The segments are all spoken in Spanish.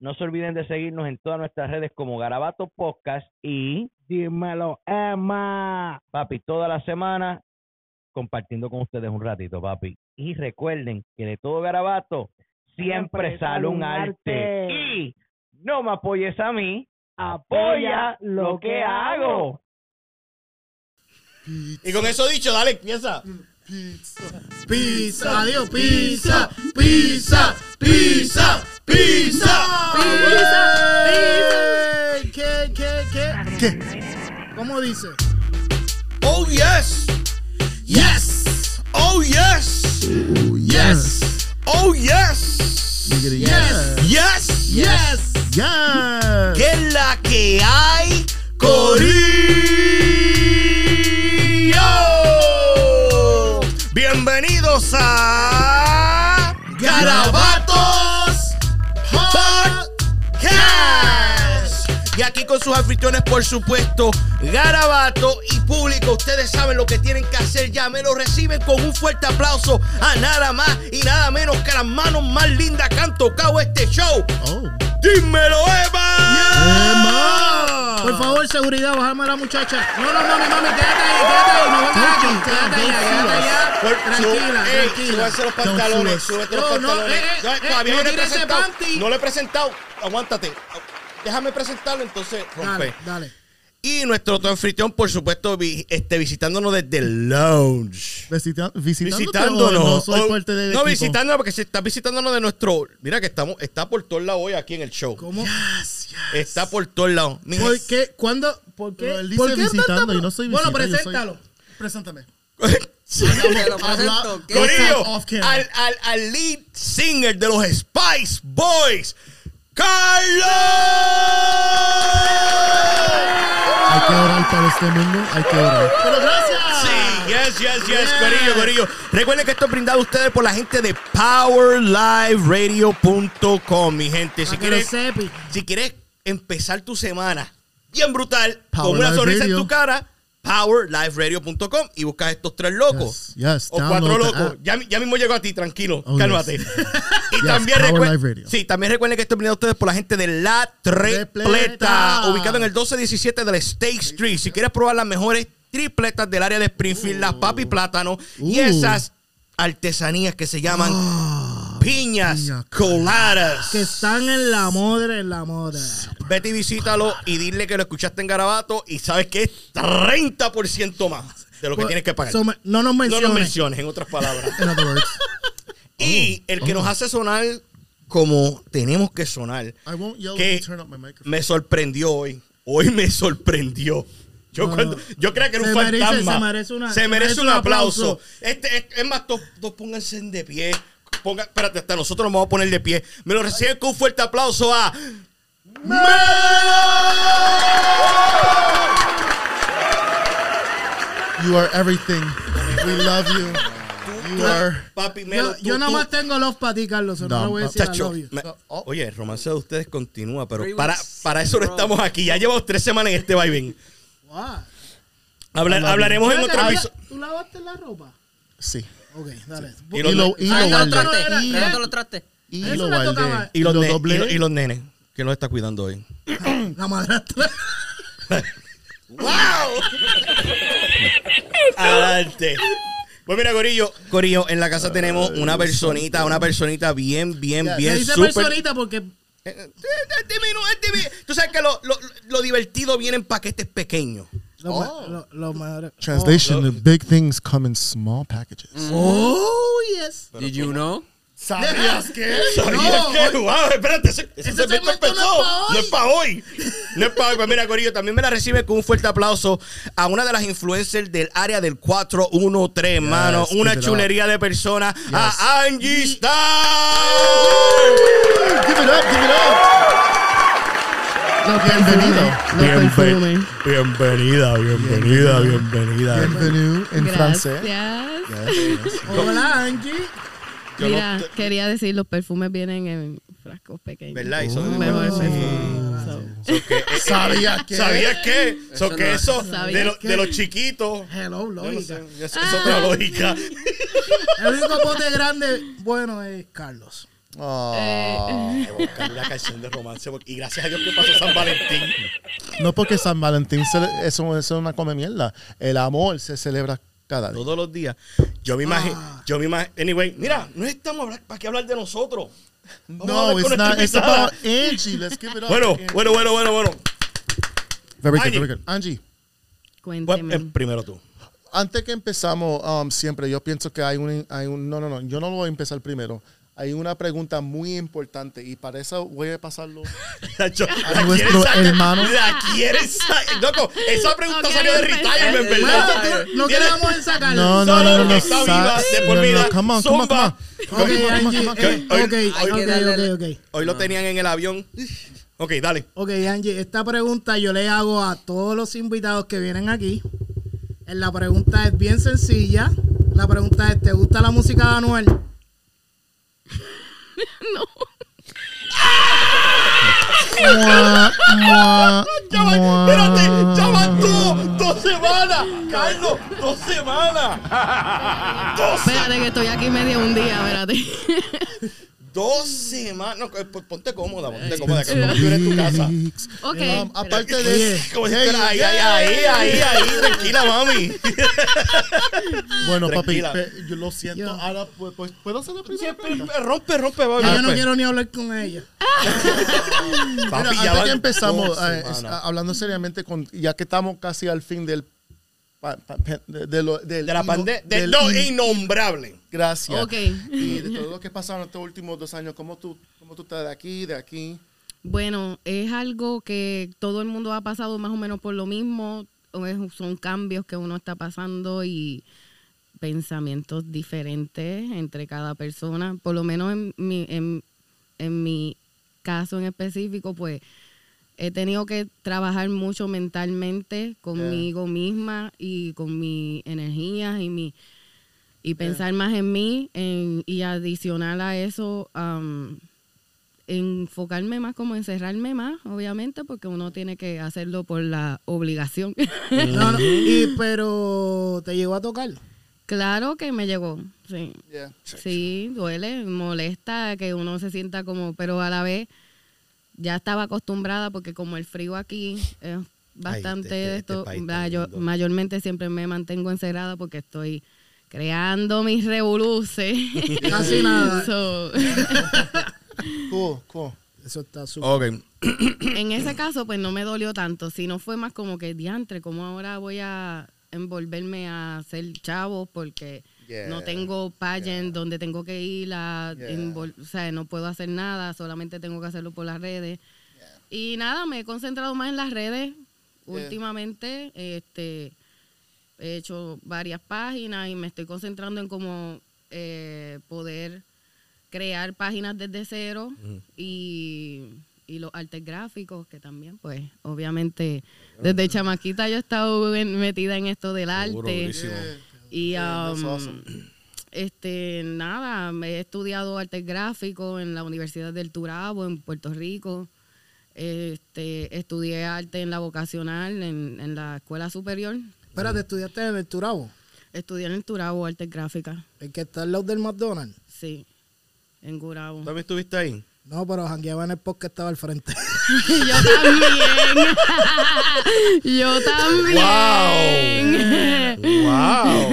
no se olviden de seguirnos en todas nuestras redes como Garabato Podcast y Dímelo, Emma. papi, toda la semana compartiendo con ustedes un ratito, papi. Y recuerden que de todo garabato siempre, sale un arte. Y no me apoyes a mí, apoya lo que hago. Y con eso dicho, dale, empieza. Pizza, adiós, pizza, pizza, pizza, pizza, pizza, ¿Qué, qué, qué? ¿Qué? ¿Cómo dice? Oh, yes. Yes. Oh, yes. Yes. Oh, yes. Yes. Yes. Yes. Yes. ¿Qué es la que hay, Corillo? Bienvenidos a Y aquí con sus anfitriones, por supuesto, Garabato y público. Ustedes saben lo que tienen que hacer ya. Me lo reciben con un fuerte aplauso a nada más y nada menos que las manos más lindas que han tocado este show. Oh. ¡Dímelo, Eva! Emma. Por favor, seguridad, bájame a la muchacha. No, no, mami, mami, quédate ahí, quédate ahí, no aquí, quédate allá, quédate allá. Por- Tranquila, tranquila. los pantalones, súbete los No, no, pantalones. eh, eh, No, eh, no no le he presentado. No lo he presentado. Aguántate. Déjame presentarlo, entonces rompe. Dale, dale. Y nuestro otro anfitrión, por supuesto, vi- este, visitándonos desde el lounge. Visita- Visitándonos. o no soy parte del no, visitándonos porque se está visitándonos de nuestro. Mira que estamos, está por todos lados hoy aquí en el show. ¿Cómo? Yes, yes. Está por todos lados. ¿Por qué? ¿Cuándo? ¿Por qué? Pero él ¿Por dice qué visitando tanta- y no soy Bueno, visita, yo soy- preséntalo. Preséntame. Corillo, al, al, al lead singer de los Spice Boys, Carlos. Hay que orar para este mundo. Hay que orar. Pero gracias. Sí, yes, yes, yes, Corillo, Corillo. Recuerden que esto es brindado a ustedes por la gente de PowerLiveRadio.com, mi gente. Si quieres, si quieres empezar tu semana bien brutal, Power con una Live sonrisa en tu cara, PowerLiveRadio.com y buscas estos tres locos. Yes, yes, o cuatro locos. Ya, ya mismo llego a ti, tranquilo. Oh, cálmate. yes. y también recuerden. Sí, también recuerden que esto es brindado a ustedes por la gente de La Trepleta. ubicado en el 1217 del State Street. Si quieres probar las mejores tripletas del área de Springfield, las papi plátano y Uh. esas artesanías que se llaman piñas piña coladas. Que están en la moda, en la moda. Vete y visítalo y dile que lo escuchaste en Garabato y sabes que es 30% más de lo que tienes que pagar. So, no nos no menciones. lo menciones, en otras palabras. Y el que nos hace sonar como tenemos que sonar, que me sorprendió hoy. Hoy me sorprendió. Yo, No, cuando, no. yo creía que era un merece- fantasma. se merece una- Se se merece merece un aplauso. aplauso. Este, es, es más, todos pónganse de pie. Ponga, espérate, hasta nosotros nos vamos a poner de pie. Me lo reciben con un fuerte aplauso a. You are everything. We love you. You are. Papi, Melo, Yo, tú- yo nada más tengo love para ti, Carlos. No, No, voy a decir Chacho, love you. me- oye, el romance de ustedes continúa, pero para, para eso no estamos aquí. Ya llevamos tres semanas en este vaivén. Wow. Habla- hablaremos en otro ¿tú la- episodio. ¿Tú lavaste la ropa? Sí. Ok, dale. Y los, Y lo, y lo Ay, no lo guardé. traste. Y- los lo ne- y los- y los nenes. que nos está cuidando hoy? La madrastra. ¡Wow! Adelante. Pues mira, Corillo, Corillo, en la casa tenemos una personita, una personita bien, bien, Ya, bien dice súper. personita porque Eh, eh, es divino, es divino. Tú sabes que lo, lo, lo divertido viene en paquetes pequeños. Oh. lo- Translation: The big things come in small packages. Oh, oh, yes. Did you know? ¿Sabías que? ¿Sabías No, qué? Wow, espérate, ese, ese segmento empezó. no es pa' hoy. No es para hoy. No es para hoy. Pues mira, Corillo, también me la recibe con un fuerte aplauso a una de las influencers del área del 413, hermano. give Una chulería de persona. A Angie Star. Give it up, give it up. Los Bienvenido. bienvenida, bienvenida, bienvenida. Bienvenue en francés. Gracias. Hola, Angie. Yo no Mira, te- quería decir, los perfumes vienen en frascos pequeños. ¿Verdad? Y son- Mejor Sí. perfume. So, So que- eh, eh, ¿Sabías que? ¿Sabías qué? So Eso que no- eso ¿Sabías de, lo- qué? de los chiquitos. Hello, no lógica. sé, es, es otra lógica. El único pote grande bueno es Carlos. Oh. Eh. Voy a buscar una canción de romance y gracias a Dios que pasó San Valentín. No porque San Valentín se- eso, eso es una come mierda. El amor se celebra cada día. Todos los días. Yo me imagino, Ah. yo me imagino. Anyway, mira, no estamos hablar- para qué hablar de nosotros. Vamos No, it's not. It's about Angie. Let's give it up. Bueno, Angie. bueno, bueno, bueno, bueno. Very good, Angie. very good. Angie, cuénteme. eh, primero tú. antes que empezamos, um, siempre yo pienso que hay un, hay un. No, no, no. Yo no lo voy a empezar primero. Hay una pregunta muy importante y para eso voy a pasarlo. Yo- la nuestro hermano. La quieres sacar. Loco, esa pregunta salió de retirement, ¿verdad? no queremos en sacarlo. No, no, no, no, no. está viva de por no, no, vida. come on, come on, come on. Zumba. Ok, Come on, come Angie. on, come on. eh, Hoy- Ok, hoy- ok, que darle- ok, ok. Hoy lo tenían en el avión. Ok, dale. Ok, Angie, esta pregunta yo le hago a todos los invitados que vienen aquí. La pregunta es bien sencilla. La pregunta es, ¿te gusta la música de Anuel? Mua, Ya va, mua. espérate, ya van dos, dos semanas, Carlos, dos semanas. Dos, Espérate que estoy aquí medio un día, espérate. dos semanas. No, eh, pues ponte cómoda, ponte cómoda, que como tú eres tu casa. ok. Um, aparte de Como si fuera ahí, ahí, ahí, ahí, ahí, tranquila, mami. Bueno, Tranquila. papi, yo lo siento. Yo- Ahora, pues, pues, ¿puedo hacer la primera Siempre pregunta? rompe, rompe, baby, Ya yo no quiero ni hablar con ella. Papi, Mira, ya antes empezamos, eh, hablando seriamente, con, ya que estamos casi al fin del... pa- pa- pe- de, de lo- de la pandemia, de lo in- innombrable. Gracias. Y de todo lo que ha pasado en estos últimos dos años, ¿cómo tú, cómo tú estás de aquí, de aquí? Bueno, es algo que todo el mundo ha pasado más o menos por lo mismo. Son cambios que uno está pasando y pensamientos diferentes entre cada persona. Por lo menos en mi, en, en mi caso en específico, pues he tenido que trabajar mucho mentalmente conmigo misma y con mi energía y mi y pensar más en mí en- y adicional a eso am, enfocarme más como encerrarme más obviamente porque uno tiene que hacerlo por la obligación. No, no, y, pero te llegó a tocar. claro que me llegó sí. Yeah. sí duele molesta que uno se sienta como pero a la vez ya estaba acostumbrada porque como el frío aquí es bastante este- de este esto mayor- mayormente siempre me mantengo encerrada porque estoy creando mis revoluces Casi nada. So, Cool, cool. Eso está súper. Ok. en ese caso, pues no me dolió tanto, sino fue más como que diantre, como ahora voy a envolverme a ser chavo porque Yeah, no tengo pageant donde tengo que ir a o sea, no puedo hacer nada, solamente tengo que hacerlo por las redes. Y nada, me he concentrado más en las redes últimamente, este he hecho varias páginas y me estoy concentrando en cómo eh, poder crear páginas desde cero y, y los artes gráficos que también pues obviamente desde chamaquita yo he estado en- metida en esto del Seguro, arte. durísimo. Y Yeah, um, awesome. este nada me he estudiado artes gráficos en la Universidad del Turabo en Puerto Rico este estudié arte en la vocacional en, en la escuela superior Espérate, estudiaste en el Turabo, estudié en el Turabo artes gráficas el que está al lado del McDonald's. sí en Gurabo ¿También estuviste ahí? No, pero jangueaba en el podcast que estaba al frente. Yo también. Yo también. ¡Wow!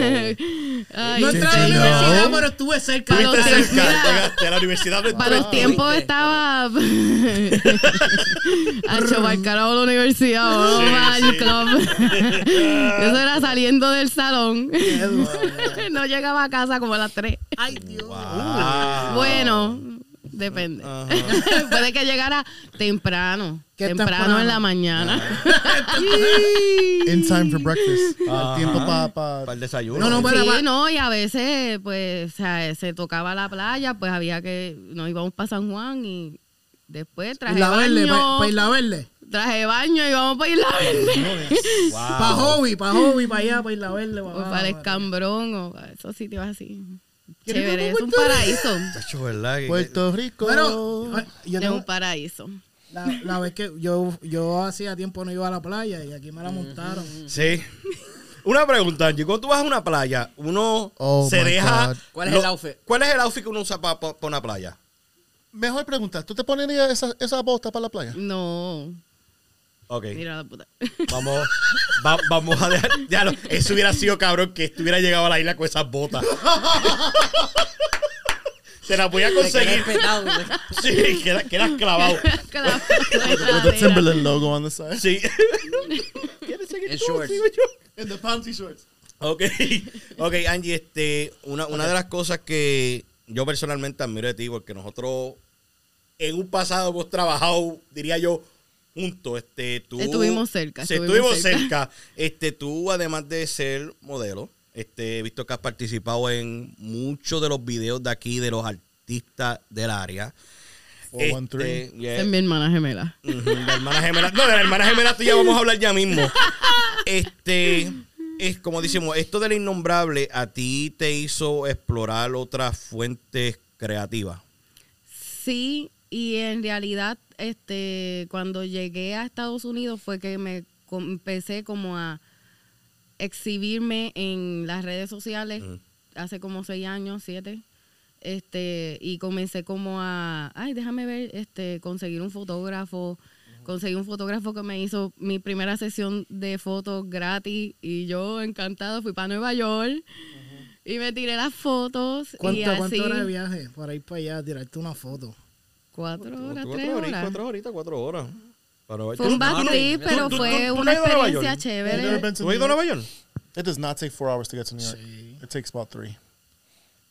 Ay, No entré a la universidad, pero estuve cerca. Para los Estuviste tiempos- cerca, mira, llegaste a la universidad. Para los tiempos estaba a chobar carajo la universidad o Sí, al sí. club. Eso era saliendo del salón. No llegaba a casa como a las 3. Ay, Dios. Wow. Bueno, depende. Ajá. Puede que llegara temprano. ¿Qué Temprano, temprano? en la mañana. In time for breakfast. Ajá. El tiempo para... Pa, Para el desayuno. No, no, pero- Sí, pa- no, y a veces, pues, o sea, se tocaba la playa, pues había que, nos íbamos para San Juan y después traje Isla Verde, baño, para Isla Verde. traje baño y vamos para Isla Verde. Wow. Para hobby, para hobby, para allá, para Isla Verde. o para para el Escambrón, o para esos sitios así. ¿Quieres ir Chévere, para es un paraíso. Chacho, ¿verdad? Que- Puerto Rico. Bueno, yo Es tengo, un paraíso. la, la vez que yo, yo hacía tiempo no iba a la playa y aquí me la montaron. Sí. Una pregunta, Angie. Cuando tú vas a una playa, uno Oh, se deja... God. ¿Cuál es lo- el outfit? ¿Cuál es el outfit que uno usa para una playa? Mejor pregunta. ¿Tú te ponerías esa, esa bota para la playa? No, Ok. mira la puta. Vamos, va- vamos a dejar. Ya lo- eso hubiera sido cabrón que estuviera llegado a la isla con esas botas. Se las voy a Me quedé conseguir. petado, güey. Sí, que, era- que eras clavado. La- With the Timberland logo on the side. Sí. ¿Quieres seguir En tú? shorts. Sí, yo. And the panty shorts. Ok, ok, Angie, este, una, una de las cosas que yo personalmente admiro de ti, porque nosotros en un pasado hemos trabajado, diría yo, juntos. Este, tú, Estuvimos cerca, Sí, estuvimos cerca. cerca. Este, tú, además de ser modelo, este, he visto que has participado en muchos de los videos de aquí de los artistas del área. 413. Este, yeah. Es mi hermana gemela. La hermana gemela. No, de la hermana gemela tú ya vamos a hablar ya mismo. Este, es como decimos, esto del innombrable a ti te hizo explorar otras fuentes creativas. Sí, y en realidad, este, cuando llegué a Estados Unidos fue que me empecé como a exhibirme en las redes sociales hace como seis años, siete. Este, y comencé como a, ay, déjame ver, este, conseguir un fotógrafo, conseguí un fotógrafo que me hizo mi primera sesión de fotos gratis y yo encantada fui para Nueva York y me tiré las fotos y ¿Cuánto, así ¿Cuánto hora de viaje? Para ir para allá, tirarte una foto. Cuatro horas, Cuatro tres horitas, horas. cuatro horitas, cuatro horas. Pero- Fue un ¿Tú- bad tú- trip, pero tú- fue tú- tú no una experiencia York? chévere. ¿Tú has ido a Nueva York? It does not take four hours to get to New York. Sí. It takes about three.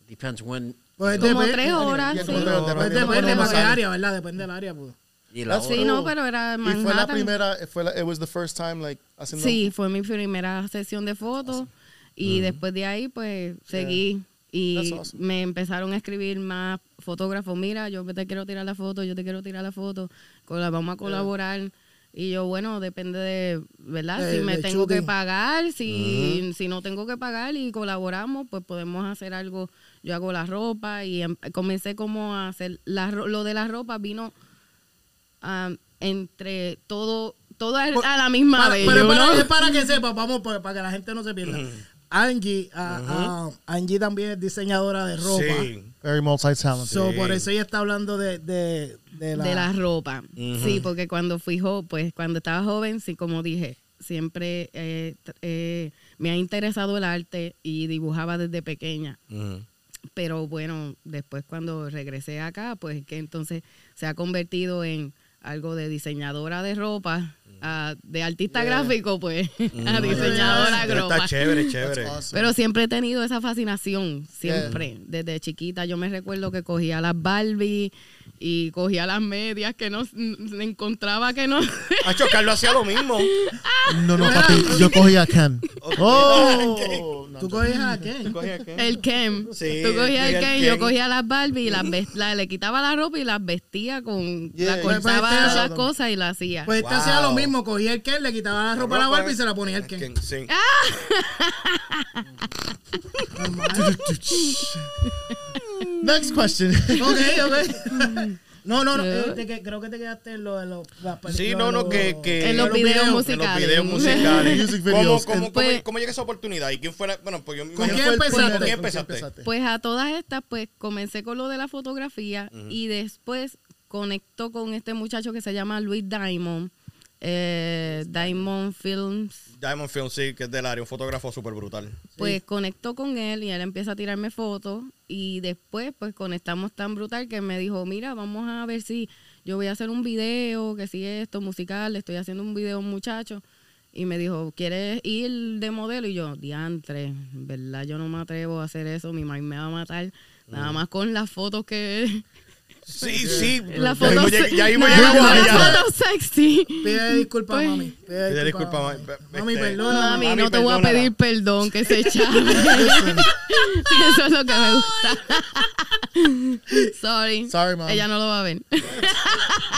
Depends when. Pues Como depende- tres horas, sí. Depende- Depende depende de de qué la área, ¿verdad? Depende del área, pues. Y la. Sí, no, pero era Y fue la Manhattan. primera, fue la, it was the first time, like, haciendo... Sí, fue mi primera sesión de fotos y después de ahí pues seguí y awesome. me empezaron a escribir más fotógrafos, mira, yo te quiero tirar la foto, yo te quiero tirar la foto, con la vamos a colaborar. Y yo, bueno, depende de, ¿verdad? De- si me tengo que pagar, si, si no tengo que pagar y colaboramos, pues podemos hacer algo. Yo hago la ropa y em- comencé como a hacer, la, ro- lo de la ropa vino entre todo, todo a, a la misma Para- vez. pero para, ¿no? es para que sepa, vamos, para, para que la gente no se pierda. Angie, ah, Angie también es diseñadora de ropa. Sí. Very multi-talented. So, Sí. por eso ella está hablando de, de, de la... de la ropa. Sí, porque cuando fui joven, pues cuando estaba joven, sí, como dije, siempre eh, eh, me ha interesado el arte y dibujaba desde pequeña. Pero bueno, después cuando regresé acá, pues que entonces se ha convertido en algo de diseñadora de ropa, a- de artista gráfico, pues, a diseñadora ropa. Está chévere, chévere. Awesome. Pero siempre he tenido esa fascinación, siempre. Desde chiquita yo me recuerdo que cogía las Barbie y cogía las medias que no encontraba que no. Hacho, Carlos hacía lo mismo. No, no, papi, yo cogí a Ken. Oh, no, ¿Tú coges a qué? el Kem. Sí, Tú cogías el cogía el Kem, yo Ken. cogía las Barbie y las ves- la- le quitaba la ropa y las vestía con. Yeah, la pues, cortaba pues, las cosas y las hacía. Pues este Wow. hacía lo mismo, cogía el Ken, le quitaba la ropa a la Barbie y se la ponía el Ken. Sí. Next question. Ok, ok. No, no, no, eh, te creo que te quedaste en lo de los... Sí, no, no, que, que En los videos En musicales. los videos musicales. Music ¿Cómo, videos. cómo, cómo, Pues- cómo llega esa oportunidad? ¿Y quién fue la, Bueno, pues yo me ¿Con quién empezaste? ¿Con quién ¿Con quién empezaste? Pues a todas estas, pues comencé con lo de la fotografía y después conectó con este muchacho que se llama Luis Diamond, eh, Diamond Films, Diamond Film, sí, que es del área, un fotógrafo súper brutal. pues conectó con él y él empieza a tirarme fotos y después pues conectamos tan brutal que me dijo, mira, vamos a ver si yo voy a hacer un video, que si esto, musical, le estoy haciendo un video a un muchacho. Y me dijo, ¿quieres ir de modelo? Y yo, diantre, en verdad yo no me atrevo a hacer eso, mi mamá me va a matar. Nada más con las fotos que... Sí, sí. Las ya mismo fotos, lleg- ya mismo allá. fotos sexy. Pide disculpas, Pues- mami. Pide disculpas, mami. mami. Mami, Este- perdona. Mami, Mami, no te voy a pedir perdón, que se chave. Eso es lo que me gusta. Sorry. Sorry, mom. Ella no lo va a ver.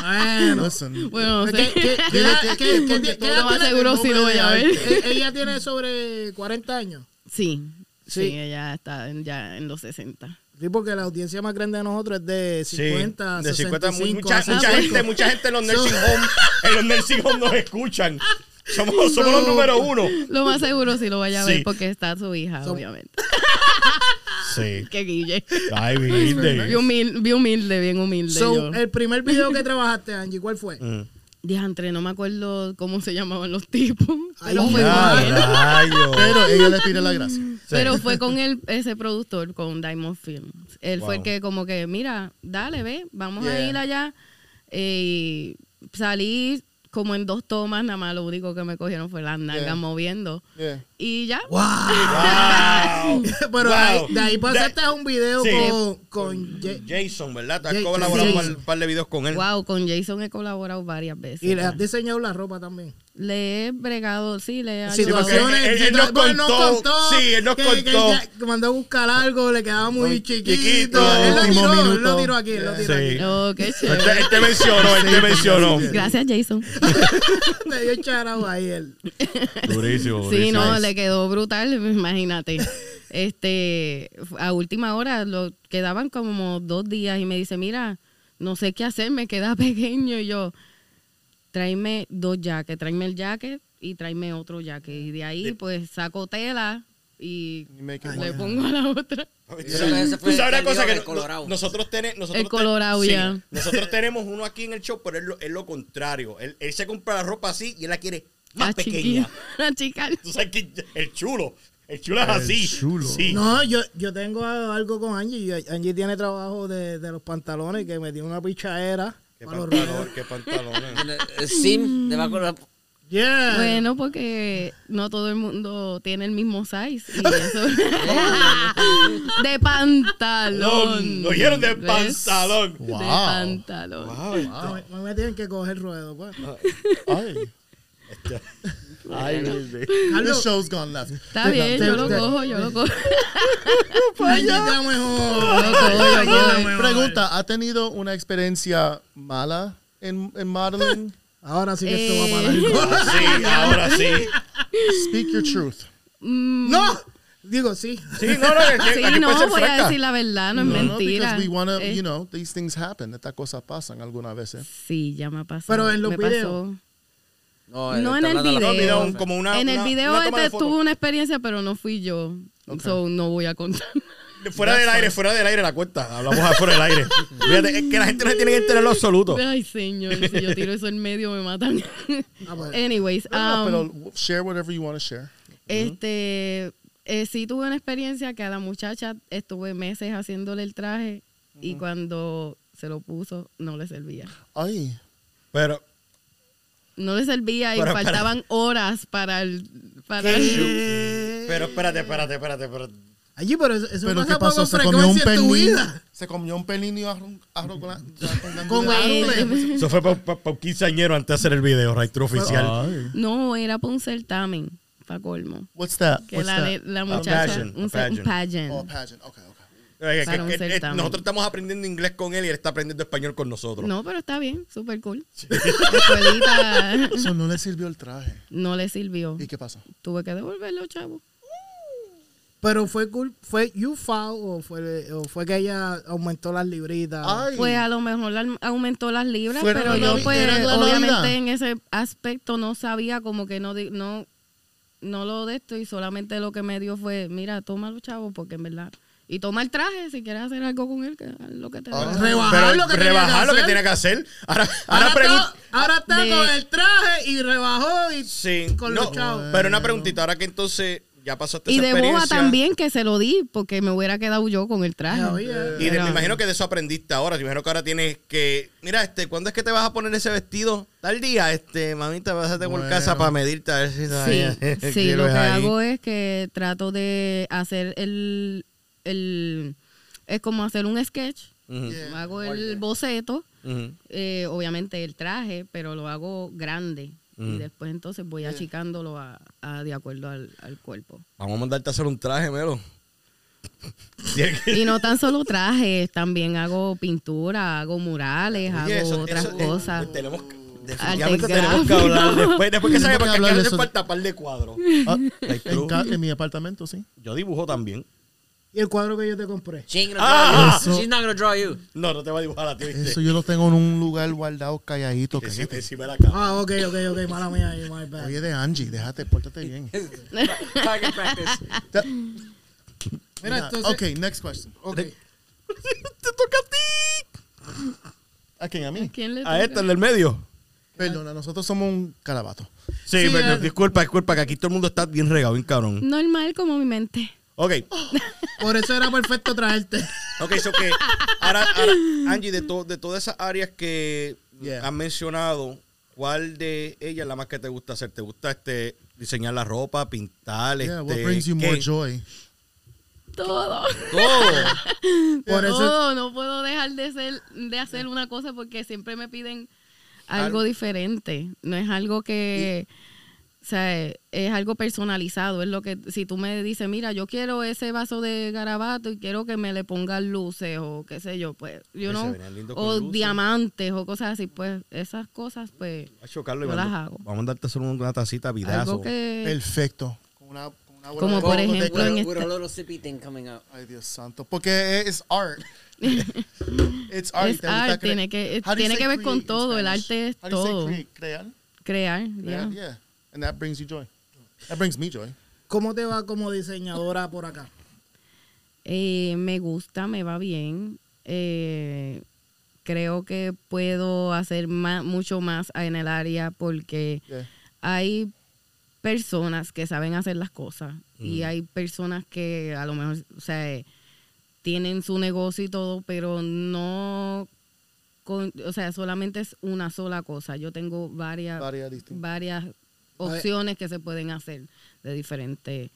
Bueno. Listen. Bueno, no ¿Qué, sé. Lo más tiene? seguro sí lo voy a ver. Eh, Ella tiene sobre 40 años. Sí, Sí. sí, ella está ya en los 60. Sí, porque la audiencia más grande de nosotros es de Sí, 50, de 50, 65, mucha, mucha 65. gente, mucha gente en los nursing home, en los nursing home nos escuchan. Somos, somos los número uno. Lo más seguro sí lo vaya a Sí. ver porque está su hija, obviamente. Sí. Que guille. Ay, humilde. Bien humilde, bien humilde, bien humilde. So, yo. el primer video que trabajaste, Angie, ¿cuál fue? Mm. Diantre, no me acuerdo cómo se llamaban los tipos. Ay, Pero fue, Ya, con él. Pero ella le pide la gracia. Pero fue con él, ese productor, con Diamond Films. Él fue el que como que, mira, dale, ve, vamos a ir allá. Eh, y salí como en dos tomas, nada más lo único que me cogieron fue las nalgas Yeah. moviendo. Yeah. Y ya. Wow. Pero Wow. ahí- de ahí pasaste a un video Sí. con, con Jason, ¿verdad? Te has colaborado un par de videos con él. Wow, con Jason he colaborado varias veces. y le has diseñado la ropa también. Le he bregado, sí, le he Sí, ayudado. porque él- él- él nos bueno, contó, sí, él nos que, contó. Que, que mandó a buscar algo, le quedaba muy Muy chiquito. chiquito. Él lo tiró, él lo tiró aquí, él lo tiró Sí. aquí. Oh, qué Él chévere. te, él te mencionó, él te mencionó. Gracias, Jason. Le dio charao ahí él. Durísimo, Sí, no, le quedó brutal, imagínate. Este, a última hora lo quedaban como dos días y me dice, mira, no sé qué hacer, me queda pequeño y yo, tráeme dos jackets, tráeme el jacket y tráeme otro jacket y de ahí pues saco tela y it le pongo a la otra. Tú sabes una cosa que no- nosotros, tene- nosotros El Colorado, ya. nosotros tenemos uno aquí en el show, pero es lo, es lo contrario. Él, él se compra la ropa así y él la quiere más a pequeña. chiquilla, a chica. Tú sabes que el chulo, el chulo es así. chulo. Sí. No, yo, yo tengo algo con Angie. y Angie tiene trabajo de, de los pantalones que me dio una pichadera. Qué ruedos. qué pantalones. El, el sim debajo de la... Yeah. Bueno, porque no todo el mundo tiene el mismo size. Y eso. de pantalón. Lo oyeron de pantalón. De Wow. pantalón. Ah, me, me tienen que coger ruedo, pues. Ay. Ay. This show's gone left. Está bien, yo lo cojo, yo lo cojo. Está mejor. Pregunta, ¿ha tenido una experiencia mala en, en modeling? Ahora sí que esto va Eh. para largo. Sí, ahora sí. Speak your truth. ¡No! Digo, sí. Sí, no, no, aquí, Sí, no, voy a franca. decir la verdad, no es No, no, mentira. because we wanna, Eh, you know, these things happen. Estas cosas pasan algunas veces. Sí, ya me ha pasado. Pero en los me videos. pasó. No, No en el video. Como una- en el una- video una este tuve una experiencia, pero no fui yo. So, no voy a contar. Fuera del aire, fuera del aire la cuenta. Hablamos afuera del aire. Fíjate, es que la gente no se tiene que enterar lo absoluto. Ay, señor, si yo tiro eso en medio me matan. Ah, pues. Anyways, No, um, pero share whatever you want to share. este, eh, sí tuve una experiencia que a la muchacha estuve meses haciéndole el traje y cuando se lo puso no le servía. Ay, Pero, No le servía y Pero, faltaban horas para el... Para el- pero espérate, espérate, espérate. espérate. Allí, pero eso, eso pero pasa ¿qué pasó? ¿Se comió un vida. ¿Se comió un pernil y arroz, arroz con, la, con, Con Eso fue para un quinceañero antes de hacer el video, right True oficial. Ay. No, era para un certamen, para colmo. What's that? Que What's la, that? de- la muchacha... pageant, un, a ce- un pageant. pageant. Oh, pageant. Okay, Eh, que- Para un que- que- certamen. nosotros estamos aprendiendo inglés con él y él está aprendiendo español con nosotros. No, pero está bien, súper cool. Eso no le sirvió el traje. no le sirvió. ¿Y qué pasó? Tuve que devolverlo, chavo. Pero fue cool, fue you foul o fue, o fue que ella aumentó las libritas. Ay. Pues a lo mejor la- aumentó las libras, Fuera pero la yo pues obviamente Navidad. en ese aspecto no sabía como que no di- no no lo de esto y solamente lo que me dio fue, mira, tómalo, chavo, porque en verdad y toma el traje si quieres hacer algo con él, que haz lo que te Ah. Rebajar Pero lo que rebajar que lo que hacer. tiene que hacer. Ahora, ahora, Ahora Ahora está de- con el traje y rebajó y Sí. con no, los chavos. Pero una preguntita, ahora que entonces ya pasaste Y esa de boba también que se lo di porque me hubiera quedado yo con el traje. Y de- me imagino que de eso aprendiste ahora. Me imagino que ahora tienes que. Mira, este, ¿cuándo es que te vas a poner ese vestido? Tal día, este, mamita, pásate por Bueno. casa para medirte a ver si Sí, sí, lo que ahí. hago es que trato de hacer el, el es como hacer un sketch. Hago el boceto, eh, obviamente el traje, pero lo hago grande. Y después entonces voy achicándolo a, a- de acuerdo al, al cuerpo. Vamos a mandarte a hacer un traje, Melo. Y no tan solo trajes, también hago pintura, hago murales, Oye, hago eso- otras eso, eh, cosas. tenemos que- Arte definitivamente tenemos que hablar después. Después que salga porque aquí hace falta par de cuadros. Ah, en, en mi apartamento, sí. Yo dibujo también. Y el cuadro que yo te compré. She ain't gonna draw Ah, you. She's not gonna draw you. No, no te va a dibujar a ti, ¿viste? Eso yo lo tengo en un lugar guardado, calladito. Que sí, la. Ah, ok, ok, ok, mala mía, my bad. Oye, de Angie, déjate, pórtate bien. Target practice. Mira, entonces. Ok, next question. ok. Te toca a ti. ¿A quién? ¿A mí? ¿Quién le A este, el del medio. Perdona, nosotros somos un carabato. Sí, Sí, pero disculpa, disculpa, que aquí todo el mundo está bien regado, bien cabrón. Normal como mi mente. Ok, Por eso era perfecto traerte. ok, eso que ahora, ahora, Angie, de, to- de todas esas áreas que Yeah. has mencionado, ¿cuál de ellas es la más que te gusta hacer? ¿Te gusta este diseñar la ropa, pintar, Yeah, what este, brings you qué? more joy? Todo. Todo. Por eso. Todo, no puedo dejar de ser, de hacer una cosa porque siempre me piden algo Algo. diferente. No es algo que, o sea, es algo personalizado. Es lo que, si tú me dices, mira, yo quiero ese vaso de garabato y quiero que me le pongan luces o qué sé yo, pues, know, lindo con o diamantes o cosas así, pues, esas cosas, pues, Yo vamos, las hago. vamos a darte hacer una tacita vidazo. algo que, Perfecto. Con una, con una Como de por ejemplo en With, with a little sippy thing coming out. Ay, Dios santo. Porque es art. It's art. Es ¿Te gusta art, tiene que- tiene que ver con todo, el arte es todo. Crear. crear, yeah. And that brings you joy. That brings me joy. ¿Cómo te va como diseñadora por acá? Eh, me gusta, me va bien. Eh, creo que puedo hacer ma- mucho más en el área porque Yeah. hay personas que saben hacer las cosas y hay personas que a lo mejor, o sea, tienen su negocio y todo, pero no, con- o sea, solamente es una sola cosa. Yo tengo varias, Varias distintas. varias opciones que se pueden hacer de diferentes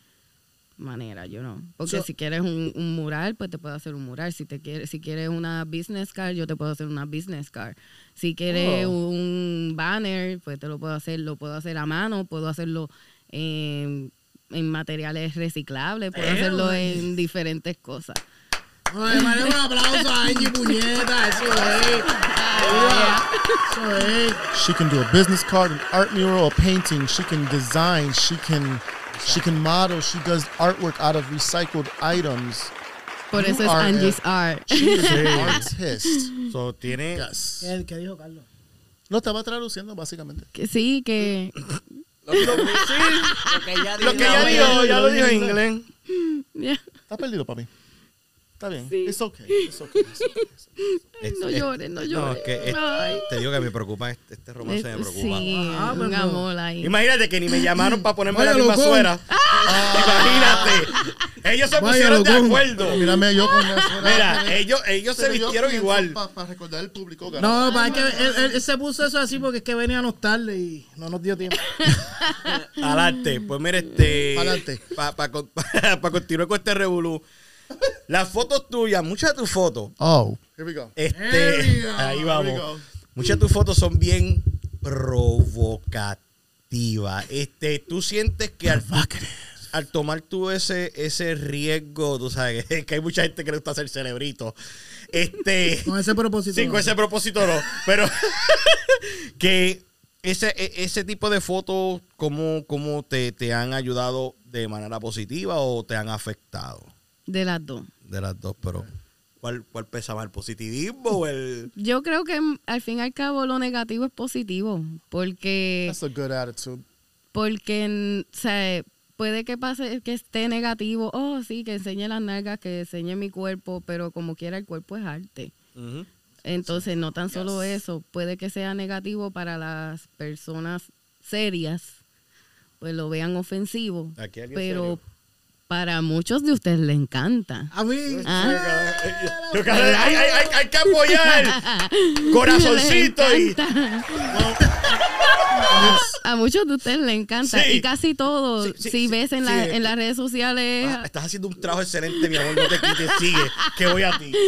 maneras, yo no. Porque So- si quieres un, un mural, pues te puedo hacer un mural. Si te quieres, si quieres una business card, yo te puedo hacer una business card. Si quieres Oh. un banner, pues te lo puedo hacer, lo puedo hacer a mano, puedo hacerlo en, en materiales reciclables, puedo hacerlo en diferentes cosas. Ay, María, un aplauso a Angie Puñeta, eso es. Eso es. She can do a business card, an art mural, a painting. She can design. She can she can model. She does artwork out of recycled items. Por You eso es are Angie's a- Art. She is an artist. So, tiene, Yes. ¿Qué, qué dijo Carlos? Lo estaba traduciendo básicamente. Que sí, que Lo que ella lo que dijo. ya dijo, ya lo dijo en inglés. ya, Está perdido, papi. Está bien. Sí. It's okay. It's okay. It's okay. Es- no es- llores, no No, llores. es que es- Ay. te digo que me preocupa este, este romance, me preocupa. Sí, Ah, un no. amor ahí. Imagínate que ni me llamaron para ponerme Vaya la misma suera. Imagínate. Ellos se Vaya pusieron de acuerdo. Mírame yo con la suera. Mira, ellos, ellos se vistieron igual. Para recordar el público. No, para que él, él- él se puso eso así porque es que veníamos tarde y no nos dio tiempo. Adelante. Pues mira, este. Pa'lante. Para continuar con este revolú. Las fotos tuyas, muchas de tus fotos. Oh. Here we go. Este, There we go, ahí Here we vamos. go. Muchas de tus fotos son bien provocativas. Este, tú sientes que al, al tomar tú ese, ese riesgo, tú sabes que, hay mucha gente que le gusta hacer cerebrito. Este, Con ese propósito. sí, no. con ese propósito no, pero que ese, e- ese tipo de fotos, ¿cómo, cómo te, te han ayudado de manera positiva o te han afectado? De las dos. De las dos, pero ¿cuál, cuál pesa más, el positivismo o el...? Yo creo que mm, al fin y al cabo lo negativo es positivo, porque That's a good attitude. porque o sea, puede que pase que esté negativo, oh sí, que enseñe las nalgas, que enseñe mi cuerpo, pero como quiera el cuerpo es arte. Entonces, no tan solo eso, puede que sea negativo para las personas serias, pues lo vean ofensivo, Aquí alguien pero serio. Para muchos de ustedes les encanta. A mí. Ah. Yo vez- hay, hay- hay- hay que apoyar. Corazoncito y. A muchos de ustedes les encanta. Sí. Y casi todo, Sí, sí, si ves en, sí. la- en las redes sociales, Ah, estás haciendo un trabajo excelente, mi amor. No te quites, sigue. Que voy a ti.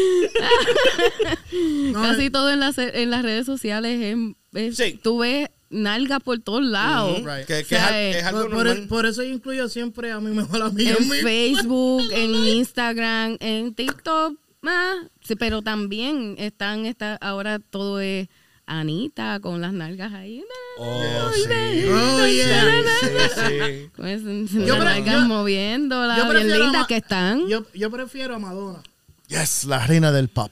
No, casi todo en las, en las redes sociales es, es- Sí. tú ves nalgas por todos lados. Ujú. Right. Que, que O sea, es, es algo por, normal. por eso yo incluyo siempre a mi mejor amigo. En Facebook, en Instagram, en TikTok, ah, sí, pero también están, está, ahora todo es Anita con las nalgas ahí. Oh, sí. Oh, yeah. Sí, sí. Yo pre- nalgas yo- moviéndolas, yo bien prefiero a lindas que están. Yo, yo prefiero a Madonna. Yes, la reina del pop.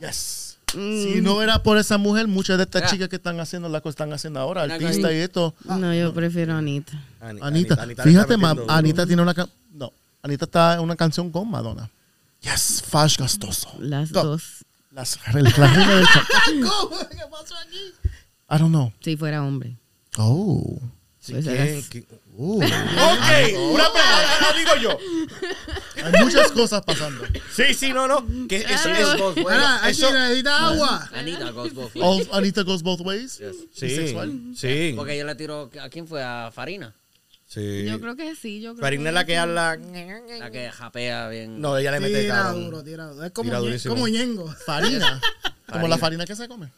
Yes. Si no era por esa mujer, muchas de estas Yeah. chicas que están haciendo la que están haciendo ahora, cosa- y esto. No, yo prefiero a Anita. Ani- Anita, Anita fíjate, ma- Anita tiene una no, Anita está en una canción con Madonna. Yes, Fash Gastoso. Las Go. dos. Las, la reina del. ¿Qué pasó aquí? I don't know. Si fuera hombre. Oh. Sí, Pues ¿quién? eras- ¿Quién? Uh. Ok, una pregunta, digo yo. Hay muchas cosas pasando. Sí, sí, no, no. Que eso es. goes both ways. Eso- necesita agua. Anita goes both ways. Oh, Anita goes both ways. Sí, Bisexual. sí. Porque yo le tiro. ¿A quién fue? A Farina. sí. Yo creo que sí. Yo creo Farina que es la que habla. La que japea bien. No, ella le mete Tira cabrón. duro, tira duro. Es como, Tira ñe- durísimo. como ñengo. Farina. Como la farina que se come.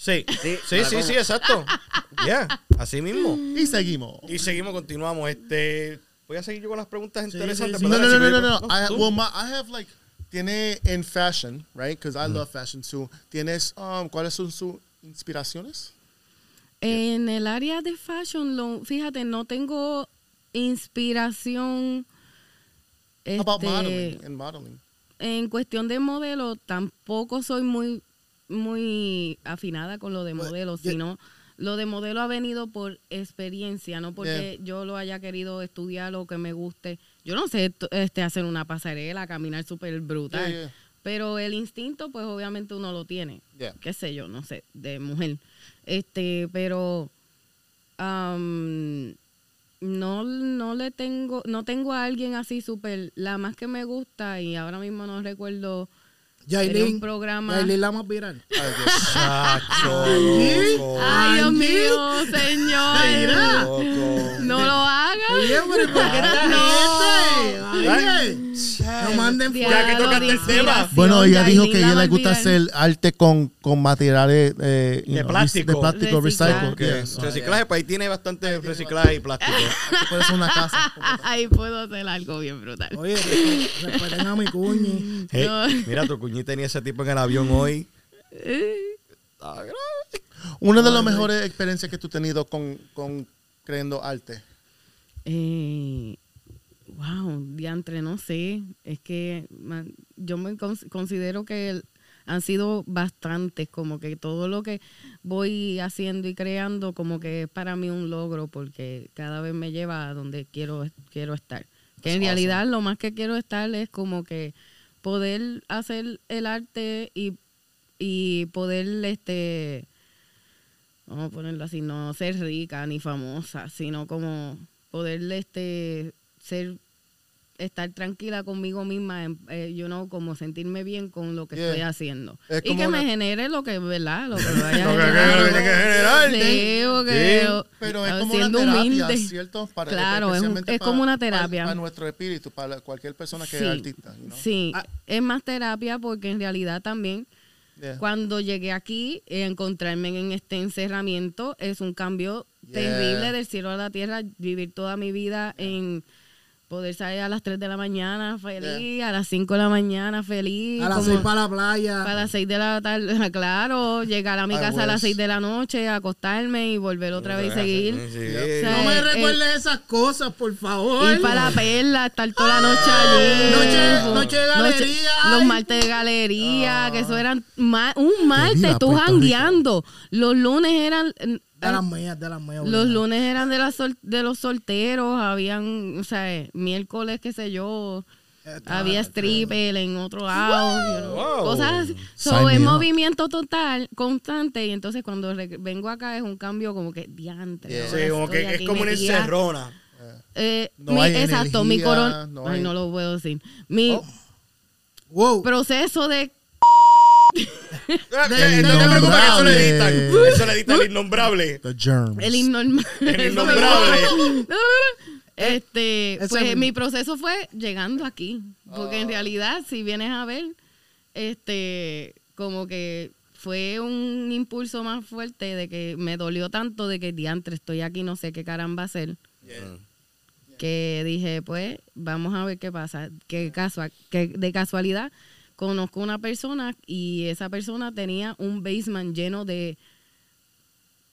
Sí, Sí, sí, sí, exacto. Ya, así mismo. Y seguimos. Y seguimos, continuamos. Este, voy a seguir yo con las preguntas interesantes. sí, sí. No, no, no, no, no, me- no. I, well, my, I have like, tiene en fashion, right? Because I love fashion too. Tienes, um, ¿cuáles son sus inspiraciones? En el área de fashion, lo, fíjate, no tengo inspiración. About este, modeling and modeling. en cuestión de modelo, tampoco soy muy, muy afinada con lo de Pues, modelo, sino lo de modelo ha venido por experiencia, no porque yo lo haya querido estudiar o que me guste. Yo no sé este, hacer una pasarela, caminar súper brutal, Yeah, yeah. pero el instinto, pues obviamente uno lo tiene. Qué sé yo, no sé, de mujer. Este, pero am, no, no le tengo, no tengo a alguien así súper, la más que me gusta y ahora mismo no recuerdo Yailin. un programa. Yailin la más viral. Chacho, ¿Sí? loco, Ay, Dios mío, señor. No lo hagas. Oye, pero ¿por qué no manden Ya que tocaste el tema. Bueno, ella dijo que ella le gusta hacer arte con, con materiales eh, you De know, plástico. De plástico, recycle. Ok, Yes. Reciclaje, pues ahí tiene bastante reciclaje y plástico. Puede ser una casa. Ay, puedo hacer algo bien brutal. Oye, respeten a mi cuñi. Hey, No. Mira, tu cuñita tenía ese tipo en el avión hoy. Una de las mejores experiencias que tú has tenido con, con creando arte. Eh, wow, diantre, no sé. Es que man, yo me cons- considero que el- han sido bastantes, como que todo lo que voy haciendo y creando, como que es para mí un logro, porque cada vez me lleva a donde quiero, quiero estar. Que en realidad lo más que quiero estar es como que poder hacer el arte y, y poder, este, vamos a ponerlo así, no ser rica ni famosa, sino como poder este ser estar tranquila conmigo misma, eh, you know, como sentirme bien con lo que Yeah. estoy haciendo. Es y que una- me genere lo que, ¿verdad? Lo que me vaya que que generar. Pero es como una terapia, humilde. ¿cierto? Para, Claro, es un- es para- como una para- terapia. Para, nuestro espíritu, para cualquier persona que Sí, es artista. you know? sí, Ah. es más terapia porque en realidad también Yeah. Cuando llegué aquí, eh, encontrarme en este encerramiento es un cambio Yeah. terrible del cielo a la tierra. Vivir toda mi vida en poder salir a las 3 de la mañana feliz, a las 5 de la mañana feliz. A las como seis para la playa. para las 6 de la tarde, claro, llegar a mi I casa a las wish. 6 de la noche, acostarme y volver otra vez y seguir. Sí. O sea, no me eh, recuerdes esas cosas, por favor. Ir para la perla, estar toda la noche allí. Noche- noche de galería, los ay. martes de galería, que eso eran ma- un martes, tú jangueando. Los lunes eran... De las mías, de las mías. Los lunes eran de, las sol- de los solteros, habían, o sea, eh, miércoles, qué sé yo, había stripper en otro lado, you know, Wow. cosas así. So, es movimiento total, constante, y entonces cuando vengo acá es un cambio como que diantre. Sí, como que es como una encerrona. Eh, No mi- hay exacto, mi corona. no ay, no lo puedo decir. Mi Oh. Wow. proceso de. Ah, eh, No te preocupes eso lo editan. Eso lo editan el innombrable. The germs. El innormal. El innombrable. Este, Ese pues mi proceso fue llegando aquí. Porque Ah. en realidad, si vienes a ver, este, como que fue un impulso más fuerte de que me dolió tanto de que diantre estoy aquí, no sé qué caramba hacer. Que dije, pues, vamos a ver qué pasa. Que, casua- que de casualidad conozco una persona y esa persona tenía un basement lleno de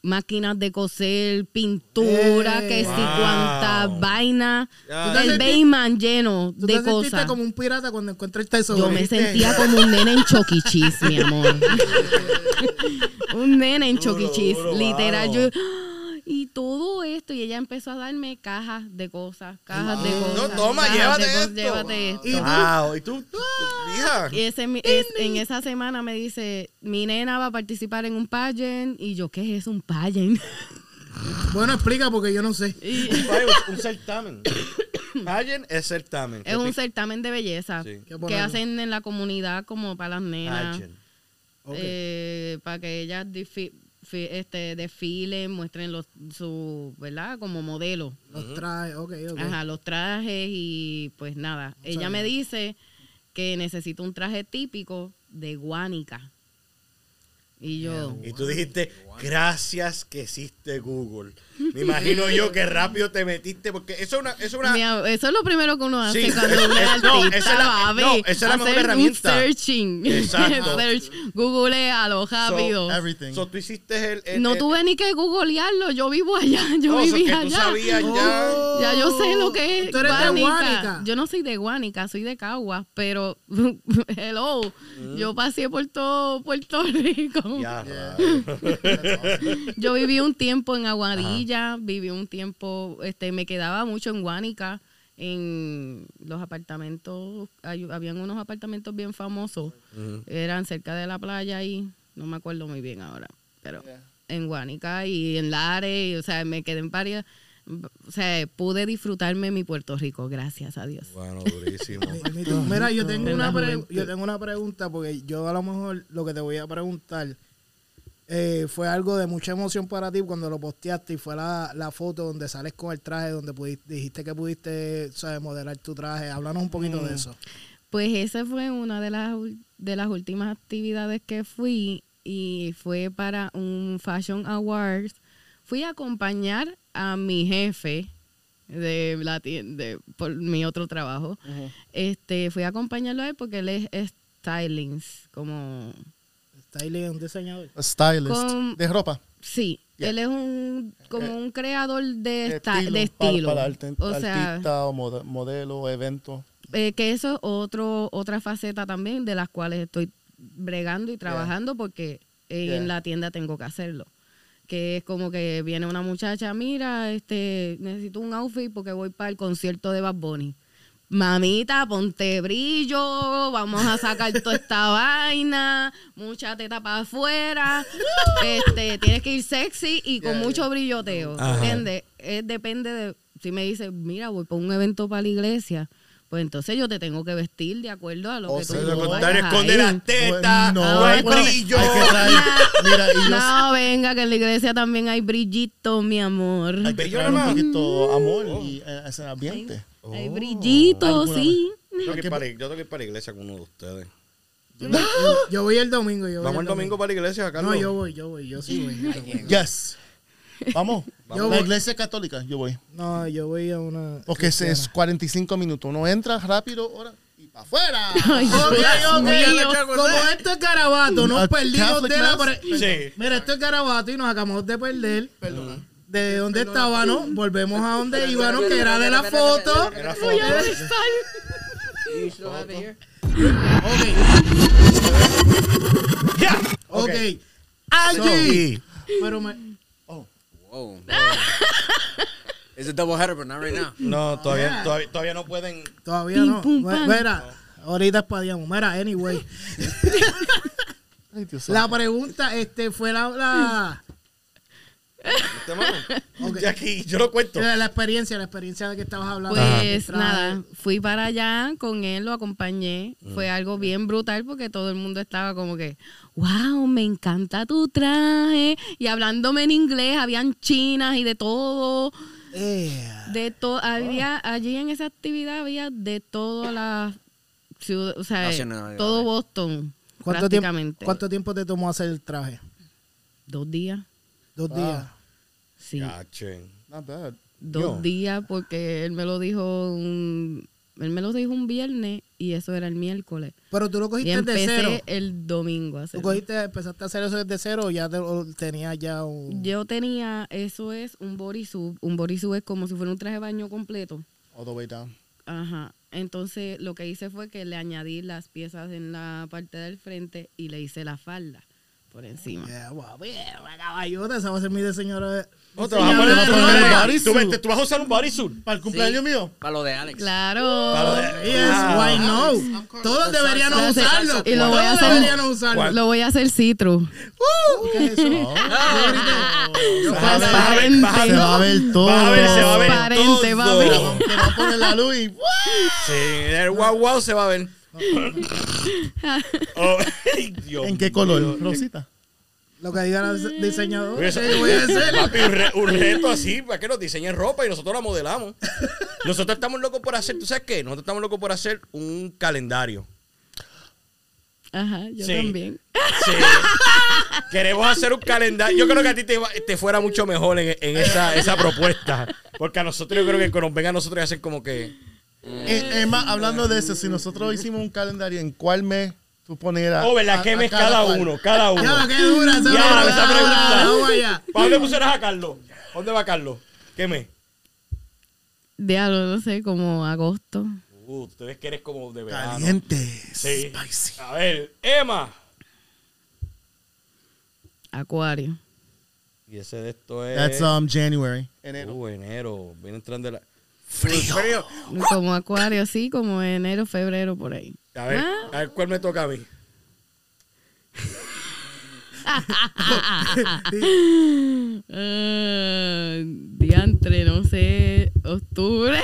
máquinas de coser, pintura, Eh. que si Wow. cuánta vaina. Ya. El basement lleno Tú de te sentiste cosas. como un pirata cuando encuentras el tesoro. Yo me sentía como un nene en Chucky. Cheese, mi amor. un nene en Chucky. Cheese, duro, literal. wow. Yo. Y todo esto, y ella empezó a darme cajas de cosas, cajas de No, cosas. toma, cajas llévate de cosas, esto. llévate esto. Y tú- Wow. Y tú, tú- hija. Y ese, es- en esa semana me dice, mi nena va a participar en un pageant. Y yo, ¿qué es eso, un pageant? Bueno, explica porque yo no sé. Y- un certamen. Pageant es certamen. es un certamen de belleza Sí. ¿Qué que hacen en la comunidad como para las nenas. Pageant. Eh, para que ellas difi- fi- este, desfilen, muestren los, su, ¿verdad? Como modelo. Los trajes, ok, ok. Ajá, los trajes y pues nada. Ella sabía. me dice que necesito un traje típico de guánica. Y yo, Y tú dijiste, gracias que existe Google. Me imagino yo que rápido te metiste, porque eso es una... Eso es una Mira, eso es lo primero que uno hace Sí. cuando uno es No, esa es la- no, esa es la mejor herramienta. Un searching. Exacto. Search, googlealo rápido. Everything. so, tú hiciste el... el- no el- tuve ni que googlearlo, yo vivo allá, yo oh, so viví que allá. tú sabías ya... Oh, Ya yo sé lo que es Tú eres de Guánica. Guánica. Yo no soy de Guánica, soy de Cagua, pero hello, Mm. yo pasé por todo Puerto Rico. Ya, rayos. Yo viví un tiempo en Aguadilla, viví un tiempo, este, me quedaba mucho en Guánica, en los apartamentos, hay- habían unos apartamentos bien famosos, eran cerca de la playa y no me acuerdo muy bien ahora, pero en Guánica y en Lares, y, o sea, me quedé en varias, o sea, pude disfrutarme mi Puerto Rico, gracias a Dios. Bueno, durísimo. Mira, yo tengo, En una yo tengo una pregunta porque yo a lo mejor lo que te voy a preguntar eh, fue algo de mucha emoción para ti cuando lo posteaste y fue la, la foto donde sales con el traje, donde pudiste, dijiste que pudiste ¿sabes? modelar tu traje. Háblanos un poquito Mm. de eso. Pues esa fue una de las, de las últimas actividades que fui y fue para un Fashion Awards. Fui a acompañar a mi jefe de la tienda, de- por mi otro trabajo. Este, fui a acompañarlo a él porque él es, es stylist, como Styling es un diseñador. A stylist. Con- de ropa. sí, él es un como Eh, un creador de, esta- Estilo, de para- estilo. Para, arte- o sea, artista o mode- modelo, evento. Eh, que eso es otro, otra faceta también de las cuales estoy bregando y trabajando porque en Yeah. la tienda tengo que hacerlo. Que es como que viene una muchacha, mira, este, necesito un outfit porque voy para el concierto de Bad Bunny. Mamita, ponte brillo, vamos a sacar toda esta vaina, mucha teta para afuera, este, tienes que ir sexy y con mucho brilloteo, ¿entiendes? Eh, depende de, si me dices, mira, voy para un evento para la iglesia, pues entonces yo te tengo que vestir de acuerdo a lo O que tú sea, De lo vayas contrario, a esconde las tetas, No, no hay pues, brillo. Hay y yo No, venga, que en la iglesia también hay brillito, mi amor. hay que Brillo traer un poquito amor y eh, ese ambiente. Hay brillito, Alguna sí. Yo tengo que ir para, yo tengo que ir para la iglesia con uno de ustedes. Yo voy el domingo. Yo voy Vamos el domingo para la iglesia, Carlos. No, yo voy, yo voy, yo sí voy. Yes. Vamos. Yo la voy. iglesia católica, yo voy. No, yo voy a una. Porque ese es 45 minutos. Uno entra rápido, ahora y para afuera. Ay, Ok, ok. mío. Como esto es garabato, nos perdimos de la. Sí. Mira, esto es garabato y nos acabamos de perder. De donde estábamos, volvemos a donde íbamos, que era de la foto. Era Voy a foto. besar. Ya. Ok. Angie. Pero me. Wow. It's a double header, but not right now. No, todavía, Yeah. todavía, todavía no pueden. Todavía no. Mira, ahorita espadeamos. Mira, anyway. La pregunta este, fue la, la, Este mano. Ok. Jackie, yo lo cuento. la, la experiencia, la experiencia de que estabas hablando. Pues nada, fui para allá con él, lo acompañé. Fue algo bien brutal porque todo el mundo estaba como que, wow, me encanta tu traje. Y hablándome en inglés, habían chinas y de todo. Eh, De todo, había, allí en esa actividad había de todas las ciudades, o sea, todo Boston, ¿cuánto, tiempo, prácticamente. ¿Cuánto tiempo te tomó hacer el traje? Dos días, Dos días. Sí. Yache. Not bad. Dos Yo. días porque él me lo dijo un, él me lo dijo un viernes y eso era el miércoles. Pero tú lo Y cogiste de empecé cero. el domingo a ¿Tú cogiste, empezaste a hacer eso desde cero o ya te, o tenías ya un... Yo tenía, eso es un bodysuit. Un bodysuit es como si fuera un traje de baño completo. All the way down. Ajá. Entonces lo que hice fue que le añadí las piezas en la parte del frente y le hice la falda por encima. Yeah, wow, yeah, caballota, esa va a ser mi diseñadora. No, te vas a poner, de a bodysuit. Tú, ves- tú vas a usar un bodysuit. ¿Para el cumpleaños mío? Para lo de Alex. Claro. Yes, Ah. why no? Todos deberían Lo hace- usarlo. y lo voy a Todos hacer- deberían usarlo. Lo voy a hacer citru. Uh, ¿Qué es eso? Vas a ver, vas a ver, a Se ver. va a ver todo. Vas a ver, se va a ver Transparente, todo. papi. Te va a poner la luz y... Sí, el wow wow se va a ver. Oh, ¿En qué color? Rosita. Lo que diga la diseñadora. Pues Eso- ¿qué voy a hacer? Papi, un, re- un reto así, para que nos diseñen ropa y nosotros la modelamos. Nosotros estamos locos por hacer, ¿tú sabes qué? Nosotros estamos locos por hacer un calendario. Ajá, yo Sí. también. Sí. Queremos hacer un calendario. Yo creo que a ti te, te fuera mucho mejor en, en esa, esa propuesta. Porque a nosotros yo creo que cuando nos venga a nosotros y hacen como que... Eh, es más, hablando de eso, si nosotros hicimos un calendario, ¿en cuál mes tú ponieras? Oh, ¿verdad? a- ¿Qué a mes cada uno? Cada uno. Ya, qué dura esa Ya, pregunta. esa pregunta. Vamos allá. ¿Para dónde pusieras a Carlos? ¿Dónde va Carlos? ¿Qué mes? Diablo, no sé, como agosto. Uh, ustedes que eres como de verano. Caliente. Sí. Spicy. A ver, Emma. Acuario. Y ese de esto es... That's um, January. Enero. Uh, enero. Viene entrando la... Frío. Frío. Como acuario, sí, como enero, febrero, por ahí. A ver, Ah. a ver cuál me toca a mí. Eh, diantre, no sé, octubre.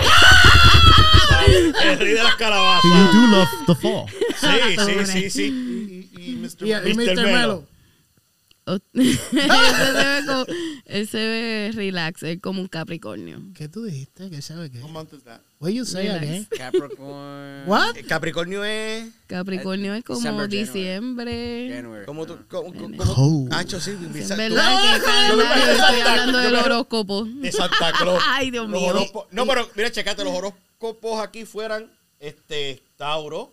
El rey de las calabazas. You do love the fall. Sí, sí, sí, sí. y, y Mr. Y, y Mr. Mr. Melo. Él, se ve como- él se ve relax, es como un capricornio. ¿Qué tú dijiste? ¿Qué sabe qué? What month is that? What you say Relax. again? Capricorn. What? Eh, Capricornio es... Capricornio es como December, diciembre. January. ¿Cómo tú? ¿Cómo? cómo- Cold. cómo- Hacho, sí. Es verdad tú- que calendario, estoy hablando del horóscopo. De Santa Claus. Ay, Dios mío. No, pero mira, checate, los horóscopos aquí fueran este Tauro,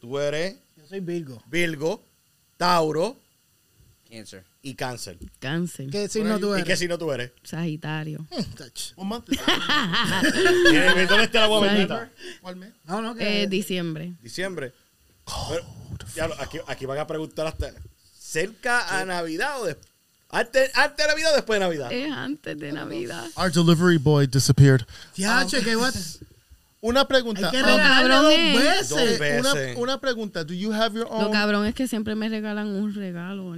tú eres Yo soy Virgo. Virgo, Tauro Cancer. y Cáncer. Cáncer, ¿Qué signo tú ¿Y eres? qué signo tú eres? Sagitario. Month is that? ¿Dónde ¿Dónde está la guabernita? ¿Cuál mes? No, no, que... Eh, diciembre. Diciembre. Pero, ya lo- aquí, aquí van a preguntar hasta cerca a Navidad o después. Antes, antes de Navidad o después de Navidad. Es antes de Navidad. Our delivery boy disappeared. Diache, ¿qué what? Una pregunta. Hay que regalarle cabrón dos es. veces. Dos veces. una, una pregunta. Do you have your Lo own? cabrón es que siempre me regalan un regalo.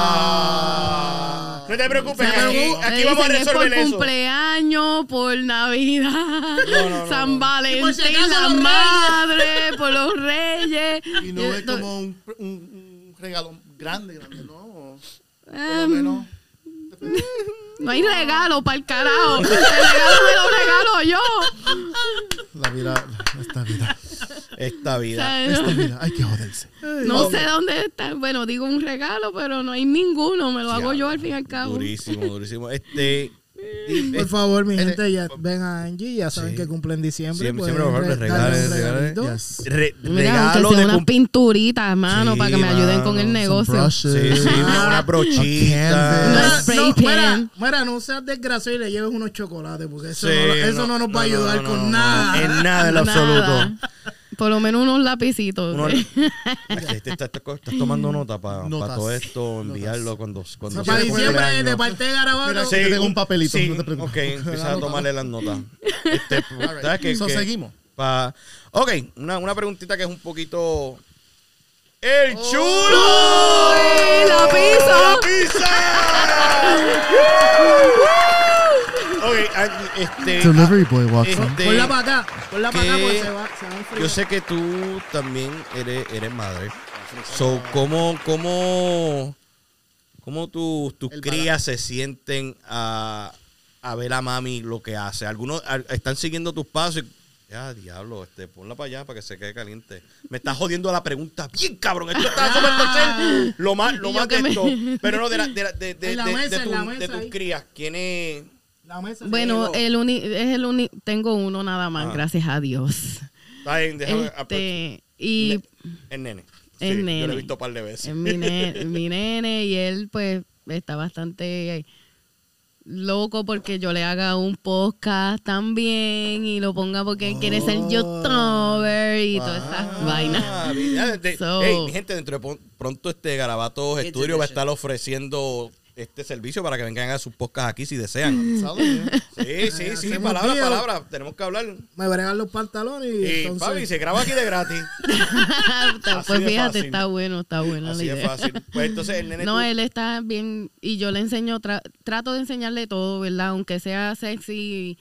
Ah. No te preocupes, O que sea, aquí, vamos a resolver es por eso. cumpleaños, por Navidad, no, no, San no. Valentín, por si la los reyes. madre, por los reyes. Y no es como un, un, un regalo grande, grande, ¿no? Por lo Em, menos. no hay regalo para el carajo. El regalo me lo regalo yo. La vida, esta vida, Esta O vida. sea, esta no, vida, hay que joderse. no sé dónde está. Bueno, digo un regalo, pero no hay ninguno. Me lo hago yo al fin y al cabo. Durísimo, durísimo. Este. Por favor, mi Eh, gente, ya ven a Angie, ya saben que cumple en diciembre. Siempre, siempre, por favor, regalen, regalen. re- Mira, regalo de unas cum- pinturitas, mano, para que me ayuden con el negocio. Sí, sí, una, una brochita. Una no, mira, no seas desgraciado y le lleves unos chocolates, porque eso, Sí, no, eso no, nos va a ayudar no, con no, nada. En nada en lo absoluto. Por lo menos unos lapicitos. Uno- ¿ok? Ay, te- te- te- te- estás tomando nota para Notas. todo esto, enviarlo cuando, cuando Para sea tu diciembre, de parte de Garabato. Yo tengo un papelito, sí, no te preocupes. Ok, empieza a tomarle las notas. Este, right. ¿sabes qué? So, Que seguimos. pa- ok, una, una preguntita que es un poquito... ¡El Oh. chulo! ¡Ay, la pizza! ok, ah, este... Delivery boy walks este, Ponla para acá. Ponla para acá que- porque se va, se va a enfriar. Yo sé que tú también eres, eres madre. So, ¿cómo, cómo, cómo tus, tus El crías se sienten a, a ver a mami lo que hace? Algunos a- están siguiendo tus pasos y, ya, diablo, este, ponla para allá para que se quede caliente. Me estás jodiendo la pregunta bien cabrón. Esto está súper torcer. Lo más, lo más de me- esto. Pero no, de, la- de, la- de, de, de- mesa, de tu- de tus crías. ¿Quién es? La mesa. Bueno, el uni es el uni tengo uno nada más, Ah. gracias a Dios. Está bien, déjame- Este, y El nene. El Sí, Yo lo nene. he visto un par de veces. es mi, ne- mi nene y él pues está bastante loco porque yo le haga un podcast también y lo ponga porque él quiere ser youtuber y todas esas vainas. Ah, mira, de- So- hey, mi gente, dentro de pronto este Garabatos Kids Estudio va a estar ofreciendo este servicio para que vengan a sus podcasts aquí si desean. Salud. Sí, sí, sí, Hacemos palabra, palabra. Tenemos que hablar. Me bregan los pantalones y Y entonces... Se graba aquí de gratis. Pues de fíjate, fácil. está bueno, está buena Así la de idea. fácil. Pues entonces el nene. No, tú- él está bien y yo le enseño, tra- trato de enseñarle todo, ¿verdad? Aunque sea sexy,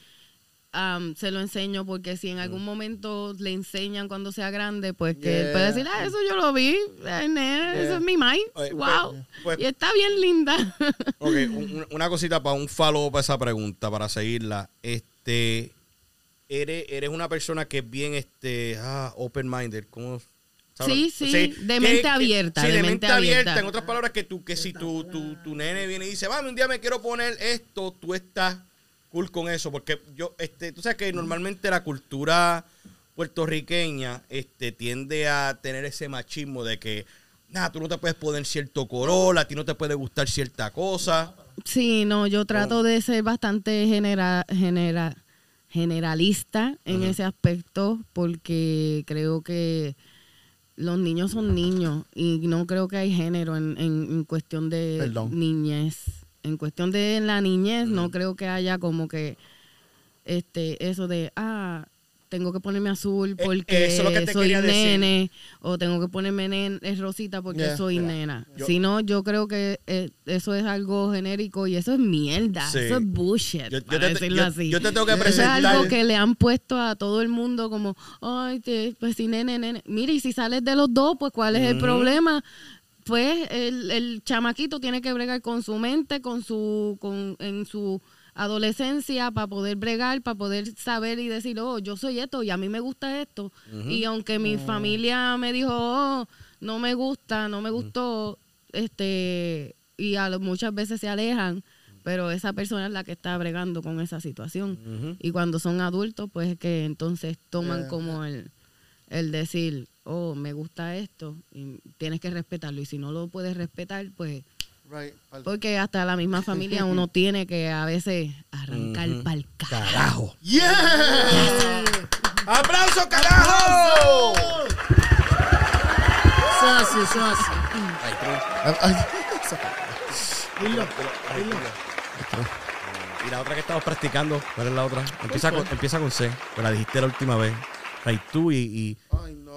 se lo enseño porque si en Mm. algún momento le enseñan cuando sea grande, pues que él Yeah. puede decir, ah, eso yo lo vi, eso es mi mai, Oye, wow. pues- pues- y está bien linda. Ok, un- un- una cosita para un follow para esa pregunta, para seguirla. Este, eres, eres una persona que es bien, este, ah, open-minded, ¿cómo? sabes? Sí, sí, de mente abierta, sí, de de, mente mente abierta. abierta. En otras palabras, que tú, que si tu, tu, tu nene viene y dice, vamos, un día me quiero poner esto, tú estás cool con eso, porque yo, este, tú sabes que normalmente la cultura puertorriqueña, este, tiende a tener ese machismo de que, nada, tú no te puedes poner cierto color, a ti no te puede gustar cierta cosa. Sí, no, yo trato de ser bastante genera, genera, generalista en ese aspecto porque creo que los niños son niños y no creo que hay género en, en, en cuestión de Perdón. niñez. En cuestión de la niñez no creo que haya como que este eso de ah tengo que ponerme azul Eh, porque eso es lo que te soy decir. nene o tengo que ponerme nen- es rosita porque Yeah. soy nena. Yo- si no, yo creo que eh, eso es algo genérico y eso es mierda. Sí. Eso es bullshit, Yo- te- decirlo yo- así. yo te tengo que Eso es presentar- algo que le han puesto a todo el mundo como, ay, te- pues si nene, nene. Mira, y si sales de los dos, pues ¿cuál es el problema? Pues el, el chamaquito tiene que bregar con su mente, con su, con, en su adolescencia para poder bregar, para poder saber y decir, oh, yo soy esto y a mí me gusta esto. Y aunque mi familia me dijo, oh, no me gusta, no me gustó, este, y a lo- muchas veces se alejan, pero esa persona es la que está bregando con esa situación. Y cuando son adultos, pues es que entonces toman Yeah. como el, el decir, oh, me gusta esto, y tienes que respetarlo. Y si no lo puedes respetar, pues Right. Porque hasta la misma familia uno tiene que a veces arrancar Ujú. pa'l carajo. ¡Carajo! ¡Yeah! ¡Aplauso, carajo! Es así. Ay. Dilo. Y la otra que estamos practicando, ¿cuál es la otra? Empieza con, empieza con C, pero la dijiste la última vez. Ray tú y,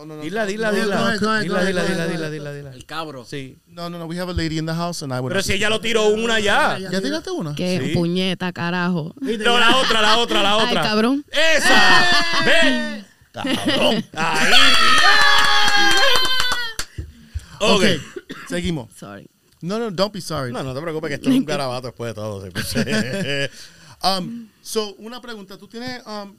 no, no, no. Dila, dila, dila. Dila, dila, dila, dila, dila, dila. El cabro. Sí. No, no, no. We have a lady in the house and I would. Pero si ella lo tiró una ya. ¿Ya tiraste una? Que Sí. puñeta, carajo. No, la otra, la otra, la Ay, otra. cabrón. ¡Esa! ¡Ven! ¡Cabrón! ¡Ahí! Ok. Seguimos. Sorry. No, no, don't be sorry. No, no te preocupes que esto es un garabato después de todo. pues. Um, so, una pregunta. Tú tienes, um,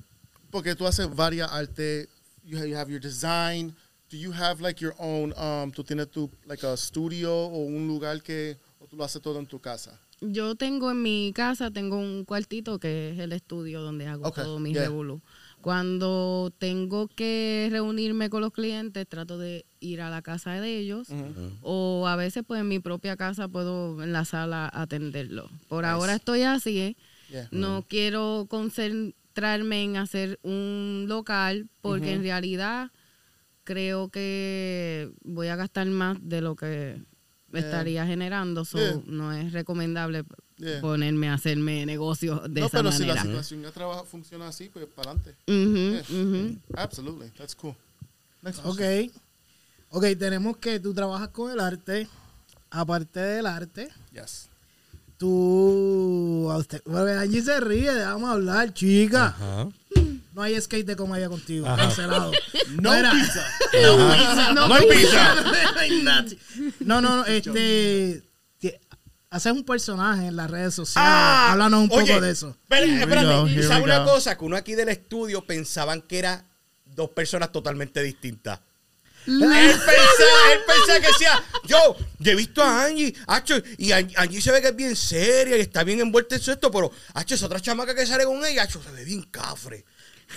porque tú haces varias artes, you have, you have your design. Do you have like your own, um, tú tienes tu, like a studio o un lugar que, o tú lo haces todo en tu casa? Yo tengo en mi casa, tengo un cuartito que es el estudio donde hago Ok, todo mi yeah. revolú. Cuando tengo que reunirme con los clientes, trato de ir a la casa de ellos o a veces pues en mi propia casa puedo en la sala atenderlo. Por ahora estoy así, ¿eh? Yeah. no quiero concentrarme en hacer un local porque en realidad creo que voy a gastar más de lo que estaría generando. So, Yeah. No es recomendable Yeah. ponerme a hacerme negocios de no, esa pero si la situación ya trabaja, funciona así, pues para adelante. Yeah. ujú. Absolutely. That's cool. Next Ok. question. Ok, tenemos que tú trabajas con el arte. Aparte del arte, Yes. Tú. A usted, bueno, Angie se ríe, vamos a hablar, chica. No hay skate de comedia contigo. Cancelado. No Mira. pizza. No, No hay pizza. no, no, no, este. Haces un personaje en las redes sociales. Ah, Háblanos un oye, poco de eso. Espérate. go, here ¿Sabe we una cosa? Que uno aquí del estudio pensaban que era dos personas totalmente distintas. Él pensaba, él pensaba que decía, yo, yo he visto a Angie, Acho, y Angie, Angie se ve que es bien seria y está bien envuelta en su esto, pero Acho, esa otra chamaca que sale con ella, Acho, se ve bien cafre.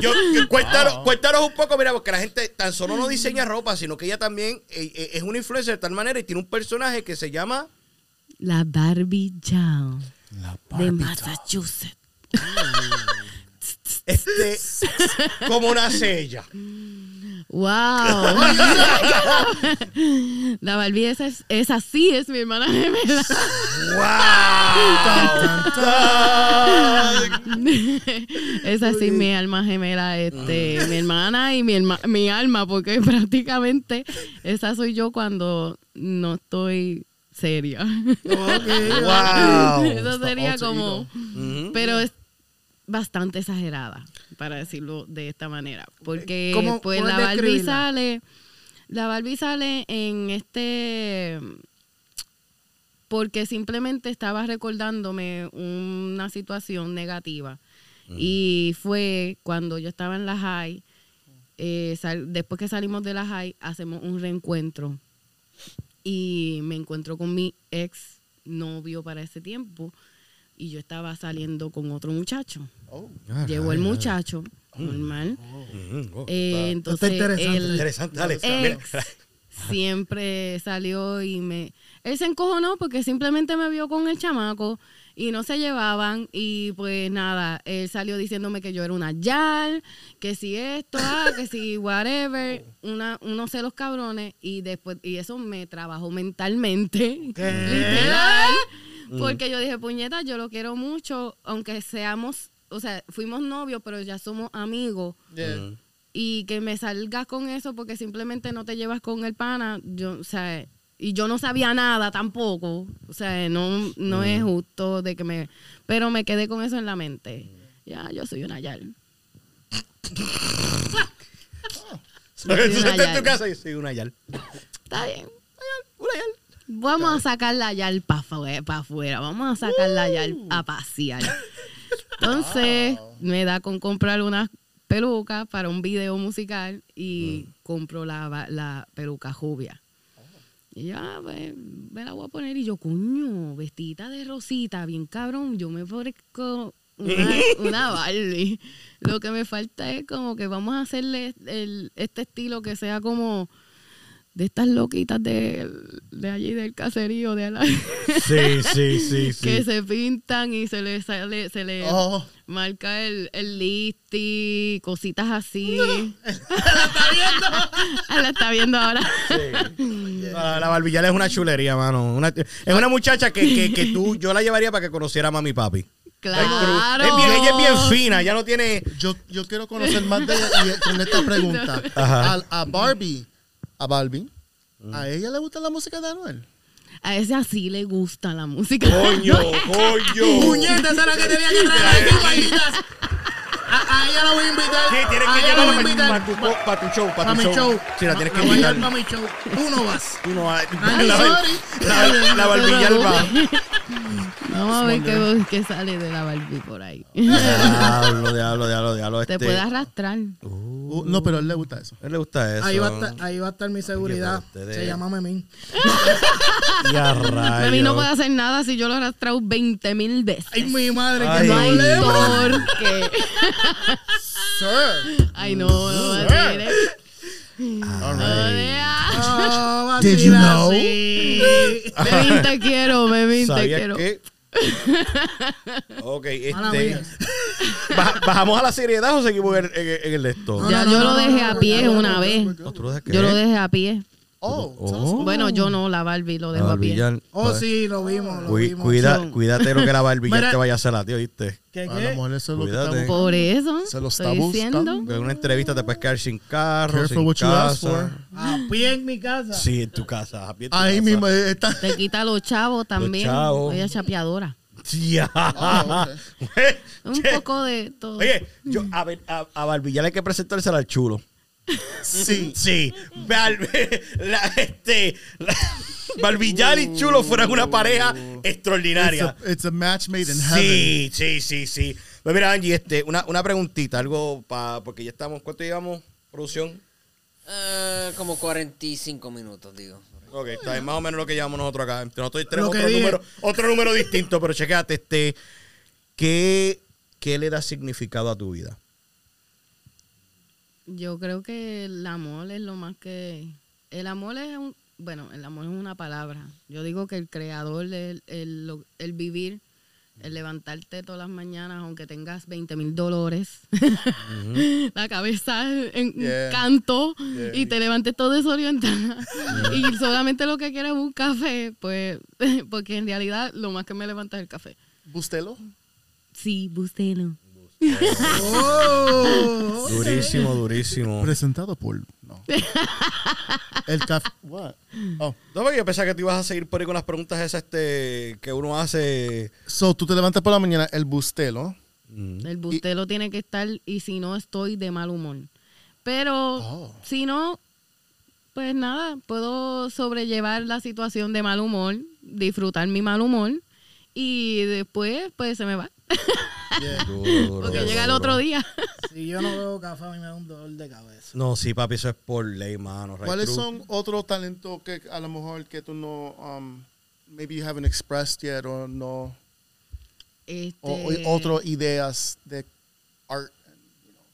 Yo, yo- cuéntanos, cuéntanos un poco, mira, porque la gente tan solo no diseña ropa, sino que ella también eh, eh, es una influencer de tal manera y tiene un personaje que se llama La Barbie Jam de Massachusetts. Este cómo nace ella. ¡Wow! La Barbie esa, es, esa sí es mi hermana gemela. esa sí es mi alma gemela, este, mi hermana y mi, herma- mi alma, porque prácticamente esa soy yo cuando no estoy seria. Wow. Eso sería como... Pero es bastante exagerada, para decirlo de esta manera. Porque ¿Cómo pues la Barbie sale. La Barbie sale en este. Porque simplemente estaba recordándome una situación negativa. Y fue cuando yo estaba en la high. eh, sal- después que salimos de la high, hacemos un reencuentro. Y me encuentro con mi ex novio para ese tiempo. Y yo estaba saliendo con otro muchacho. Llegó el muchacho, normal. Ujú. Oh, Eh, entonces, interesante. el Interesante, dale. Mira, ex siempre salió y me... Él se encojonó porque simplemente me vio con el chamaco y no se llevaban y pues nada, él salió diciéndome que yo era una yal, que si esto, ah, que si whatever, una, unos celos cabrones y después, y eso me trabajó mentalmente, literal, porque yo dije, puñeta, yo lo quiero mucho, aunque seamos, o sea, fuimos novios, pero ya somos amigos Yeah. y que me salgas con eso porque simplemente no te llevas con el pana, yo, o sea, y yo no sabía nada tampoco, o sea, no, no es justo de que me, pero me quedé con eso en la mente. Ya, yo soy una yal. Tú estás en tu casa y soy una yal. Está bien. Una yal. Vamos a sacar la yal para afuera, vamos a sacar la yal a pasear. Entonces, me da con comprar unas pelucas para un video musical y compro la, la peluca jubia. Y ya, pues, me la voy a poner y yo, coño, vestida de rosita, bien cabrón, yo me parezco una, una Barbie. Lo que me falta es como que vamos a hacerle el- este estilo que sea como de estas loquitas de, de allí del caserío de la, Sí, sí, sí, que se pintan y se les sale, se les Oh. marca el, el listi, cositas así. la está viendo ahora. La, la barbillal es una chulería, mano. Una- es una muchacha que, que, que tú, yo la llevaría para que conociera a mami y papi. Claro. Es bien, ella es bien fina, ya no tiene. Yo, yo quiero conocer más de ella y con esta pregunta. A Barbie, a Barbie, ¿a ella le gusta la música de Anuel? A ese así le gusta la música. Coño, coño. Puñeta, esa era que tenía que traer aquí. A, a ella la voy a invitar. Sí, tienes a que ella la voy a llevarla invitar. para tu, pa' tu show, para Para tu mi show. show. Sí, la tienes que invitar. para mi show. Tú no vas. Tú no vas- la, la, va. Vamos a ver qué, qué sale de la Barbie por ahí. Diablo, diablo, diablo, diablo. Te este. puede arrastrar. Uh, no, pero a él le gusta eso. A él le gusta eso. Ahí va, a estar, ahí va a estar mi seguridad. Se llama Memín. Y a A mí no rayos. puede hacer nada si yo lo he arrastrado 20 mil veces. Ay, mi madre, Ay. que no hay problema. qué. Sir. Ay, no, no tires. No, deja. Oh, Did you know? Memín, te quiero, Memín, te ¿Sabías quiero. que Ok, este. Baja- ¿Bajamos a la seriedad o seguimos en, en- en el de esto? No, Ya no, yo no, lo dejé no, a pie una no, vez. no, no, ¿O tú lo dejas Yo lo qué? dejé a pie. Oh, Oh. Bueno, yo no, la Barbie lo dejo a pie. Oh, sí, lo vimos, lo Cuí- vimos. cuida, cuídate lo que la Mira- te vaya a hacer a ti, ¿oíste? ¿Qué, A la qué? mujer eso es lo que Cuídate. está buscando. Por eso. Se lo está estoy diciendo. buscando. En una entrevista te puedes quedar sin carro, Careful sin what you ask casa. for. A pie en mi casa. Sí, en tu casa. a pie en tu Ahí casa. mismo está. Te quita los chavos también. chavos. Ella es chapeadora. Ya. Ah, Un Che. poco de todo. Oye, yo, a, ver, a, a Barbillán hay que presentársela al chulo. Sí. Sí. La, este, la- Barbillán y chulo fueran una pareja It's extraordinaria. a, it's a match made in heaven. Sí, sí, sí, sí. Pues mira, Angie, este, una, una preguntita, algo para, porque ya estamos, ¿cuánto llevamos? Producción. Eh, como 45 minutos, digo. Ok, está bien, más o menos lo que llevamos nosotros acá. Entre nosotros tenemos otro dije. número, otro número distinto, pero chequéate, este, ¿qué, ¿qué le da significado a tu vida? Yo creo que el amor es lo más que... El amor es un... Bueno, el amor es una palabra. Yo digo que el creador, el, el, el vivir, el levantarte todas las mañanas, aunque tengas 20 mil dolores, la cabeza en Yeah. canto Yeah. y te levantes todo desorientada y solamente lo que quieres es un café, pues, porque en realidad lo más que me levanta es el café. Bustelo. Sí, búsquelo. Oh. Durísimo, durísimo. Presentado por. No. El café. What? Oh. No, yo pensaba que te ibas a seguir por ahí con las preguntas esas este, que uno hace. So, tú te levantas por la mañana, el bustelo. El bustelo tiene que estar y si no estoy de mal humor. Pero Oh. si no, pues nada, puedo sobrellevar la situación de mal humor, disfrutar mi mal humor y después pues se me va. Porque llega el otro día. Si yo no bebo café, a mí me da un dolor de cabeza. No, sí, papi, eso es por ley, mano. right ¿Cuáles through. son otros talentos que a lo mejor que tú no, um, maybe you haven't expressed yet o no, Este, o, o otras ideas de art?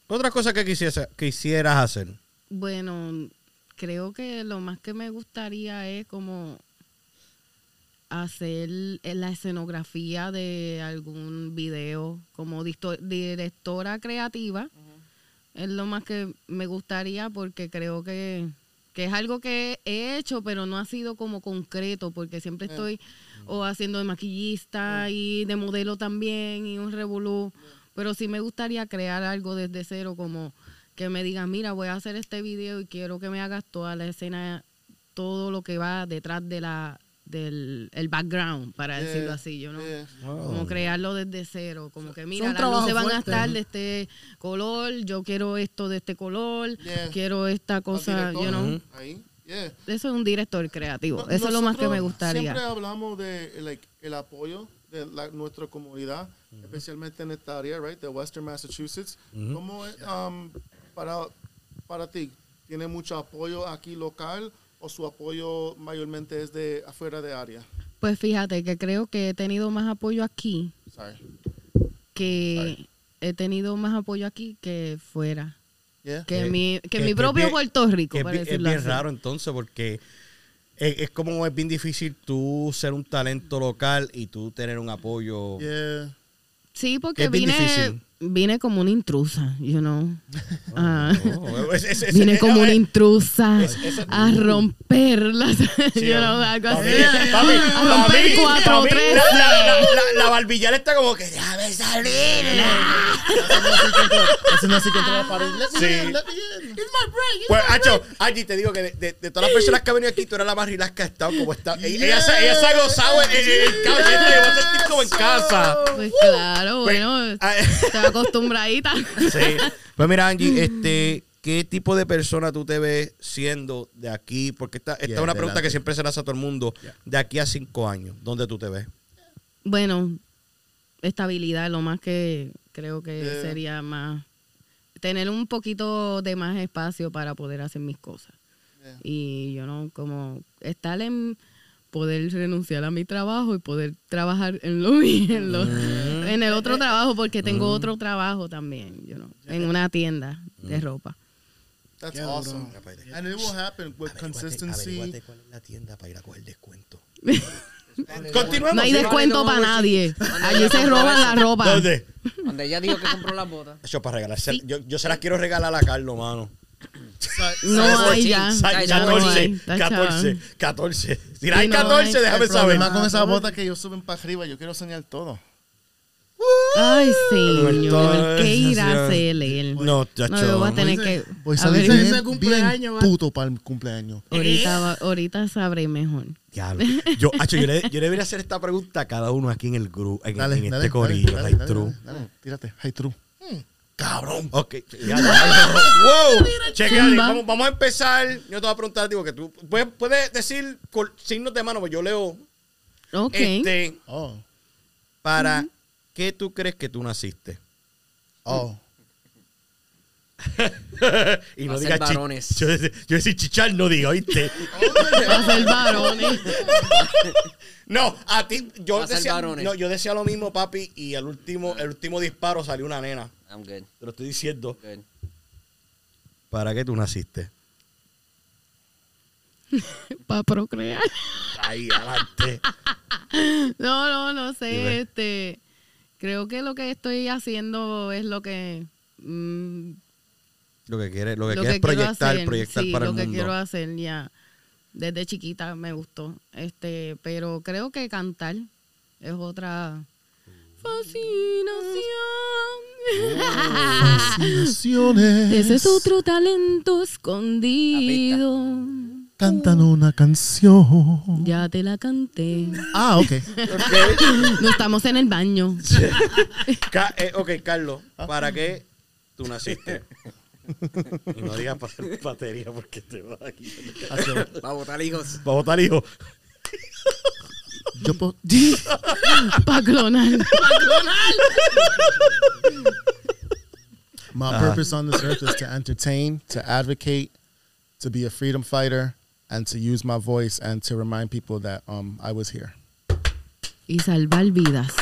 Otra cosa que quisiese, quisieras hacer. Bueno, creo que lo más que me gustaría es como hacer la escenografía de algún video como directora creativa. Es lo más que me gustaría porque creo que, que es algo que he hecho, pero no ha sido como concreto, porque siempre estoy o haciendo de maquillista y de modelo también y un revolú. Pero sí me gustaría crear algo desde cero, como que me digan, mira, voy a hacer este video y quiero que me hagas toda la escena, todo lo que va detrás de la del el background, para Yeah, decirlo así, yo no yeah. como crearlo desde cero, como que mira, las luces van a estar ¿no? de este color, yo quiero esto de este color, Yeah. quiero esta cosa, Al you know. yeah. Eso es un director creativo, No- eso es lo más que me gustaría. Siempre hablamos de like, el apoyo de la- nuestra comunidad, especialmente en esta área, right, de Western Massachusetts. ¿Cómo es um, para, para ti? ¿Tiene mucho apoyo aquí local o su apoyo mayormente es de afuera de área? Pues fíjate que creo que he tenido más apoyo aquí Sorry. que he tenido más apoyo aquí que fuera. Yeah. Que, mi, que que- mi propio bien- Puerto Rico, Que para es decirlo bien así. raro entonces porque es, es como es bien difícil tú ser un talento local y tú tener un apoyo. Yeah. Sí, Que porque es bien vine, difícil. Vine como una intrusa, you know. Ah, No, es- es- es- vine es- como una intrusa es- es- a romper las, Sí, you know, algo así. A romper cuatro, papi, tres. La, la, la, la- la barbillera está como que déjame salir. Haciendo así contra la pared. Sí. in. Pues, Hacho, Angie, te digo que de, de- de todas las personas que han venido aquí, tú eres la más relax que ha estado. Como está. Ella, ella se, ella se ha gozado en. Ella se va a sentir como en casa. Pues claro, Pues, bueno, ah, acostumbradita. Sí. Pues mira, Angie, este, ¿qué tipo de persona tú te ves siendo de aquí? Porque esta, esta Yeah, es una pregunta que siempre se le hace a todo el mundo. De aquí a cinco años, ¿dónde tú te ves? Bueno, estabilidad, lo más que creo que Yeah. sería más tener un poquito de más espacio para poder hacer mis cosas. Yeah. Y yo no, como estar en poder renunciar a mi trabajo y poder trabajar en lo mío, en, lo- Mm. en el otro trabajo, porque tengo otro trabajo también, you know, en una tienda Mm. de ropa. That's Qué awesome. And it will happen with consistency. cuál es la tienda para ir a coger descuento. Continuemos. No hay sí. descuento para nadie. Allí se roban la ropa. ¿Dónde? Donde ella dijo que compró las botas. Eso para regalar. Yo, yo se las quiero regalar a Carlos, mano. No hay ya. Sa- Ya no 14, hay. Está 14, 14. Si hay Sí, no 14, hay. déjame saber. problema con esas botas que ellos suben para arriba, yo quiero soñar todo. Ay, señor. ¿Qué irá a hacer él? No, chacho. No, yo voy a tener que. Voy a ver, ese cumpleaños, bien puto para el cumpleaños. ahorita, va- ahorita sabré mejor. Diablo. Yo, acho, yo, le, yo le debería hacer esta pregunta a cada uno aquí en el grupo, en, Dale, en dale, este corillo. dale, dale, true. dale, dale, tírate, hey true. Cabrón. Ok, ya, ya. wow. Chequeale, Zumba. vamos, vamos a empezar. Yo te voy a preguntar a ti porque tú puedes, puedes decir con signos de mano, pues yo leo. Ok. Este, Oh, ¿para qué tú crees que tú naciste? oh. y no digas varones. Yo, decía- yo decía chichar, no diga, ¿oíste? Va a ser varones. no, a ti, yo decía, no, yo decía lo mismo, papi, y al último, el último disparo salió una nena. I'm good. Te lo estoy diciendo. Good. ¿Para qué tú naciste? Para procrear. Ahí, adelante. No, no, no sé. Dime. Este, creo que lo que estoy haciendo es lo que mm, Lo que quieres, lo que lo que proyectar, hacer, proyectar sí, para lo el que mundo. quiero hacer ya. Desde chiquita me gustó. Este, pero creo que cantar es otra fascinación. Ese es otro talento escondido. Cantan una canción. Ya te la canté. Ah, ok. No estamos en el baño. Ca- eh, ok, Carlos, ¿para qué tú naciste? y no digas para hacer batería porque te vas aquí. Va a botar hijos. Para votar hijo. Yo po- Para clonar. My purpose on this earth is to entertain, to advocate, to be a freedom fighter, and to use my voice and to remind people that um, I was here. Y salvar vidas.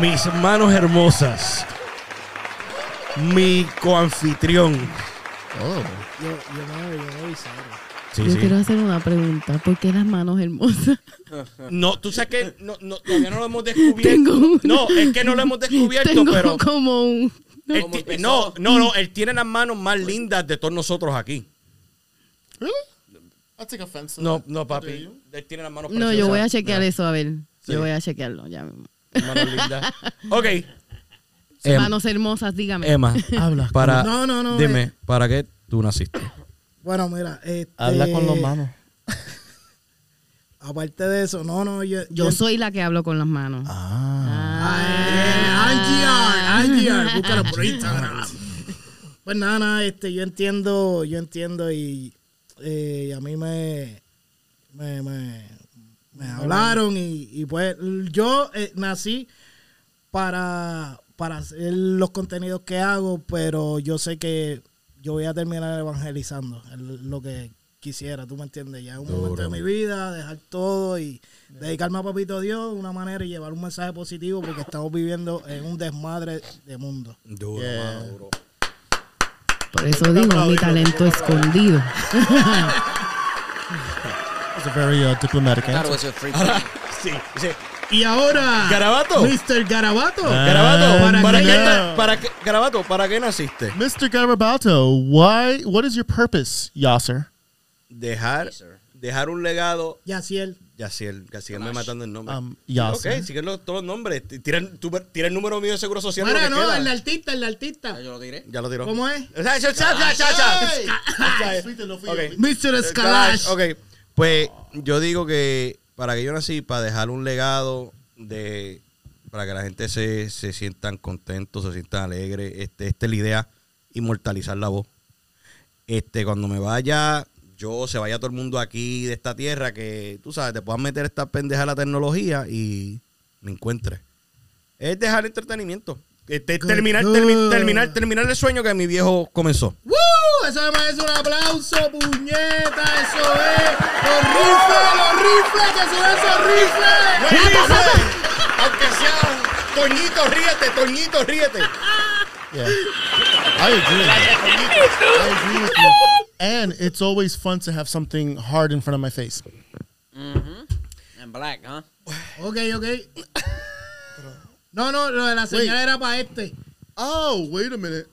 Mis manos hermosas. Mi coanfitrión. Oh. Yo, yo no, yo no vi cero. Sí, Yo sí. quiero hacer una pregunta. ¿Por qué las manos hermosas? No, tú sabes que no, no, todavía no lo hemos descubierto. Tengo una- No, es que no lo hemos descubierto, Tengo pero. como no, no, no, él tiene las manos más lindas de todos nosotros aquí. Really? I take offense. to No, no, papi. Él tiene las manos No, yo preciosas. voy a chequear eso, a ver. Sí. Yo voy a chequearlo ya mismo. Manos lindas. Ok. Em, Manos hermosas, dígame. Emma, Habla. para, No, no, no, Dime, eh. ¿para qué tú naciste? Bueno, mira, este, Habla con los manos. Aparte de eso, no, no, yo, Yo soy la que hablo con las manos. Ah, IGR, IGR, búscalo por Instagram. Pues nada, nada, este, yo entiendo, yo entiendo y eh, a mí me, me, me, me hablaron y, y pues yo eh, nací para, para hacer los contenidos que hago, pero yo sé que yo voy a terminar evangelizando, lo que quisiera, tú me entiendes, ya es un momento de mi vida, dejar todo y dedicarme a Papito Dios de una manera y llevar un mensaje positivo porque estamos viviendo en un desmadre de mundo. Duro, Yeah. duro. Por eso digo, mi talento escondido. It's a very uh, diplomatic free. Sí, sí. Y ahora, ¿Garabato? Mr. Garabato. Garabato, ¿Para ¿para, qué? qué, para qué- Garabato, ¿para qué naciste? Mr. Garabato, why? What is your purpose, Yasser? Dejar, dejar un legado. Yaciel. Yaciel, Yaciel me matando el nombre. Um, ok, siguen los- todos los nombres. Tira, el- tú- tira el número mío de seguro social. Que no, queda. el artista, el artista. Ya yo lo diré. Ya lo tiró. ¿Cómo es? Cha, cha, cha, cha, cha. Ok. Mr. Scalash. Ok, pues yo digo que para que yo nací, para dejar un legado de para que la gente se, se sientan contentos, se sientan alegres. Este, esta es la idea, inmortalizar la voz. Este, cuando me vaya, yo se vaya todo el mundo aquí de esta tierra, que tú sabes, te puedan meter esta pendeja a la tecnología y me encuentre. Es dejar entretenimiento. Este, terminar, termi- terminar, terminar el sueño que mi viejo comenzó. ¡Woo! Eso merece un aplauso, puñeta. Eso es. Los rifles, los rifles, que son esos rifles. ¡Rifle! Aunque sea Toñito, ríete, Toñito, ríete. Yeah. I agree. I agree with you. and it's always fun to have something hard in front of my face. En black, ¿ah? Ok, ok. No, no, lo de la señal era para este. Oh, wait a minute.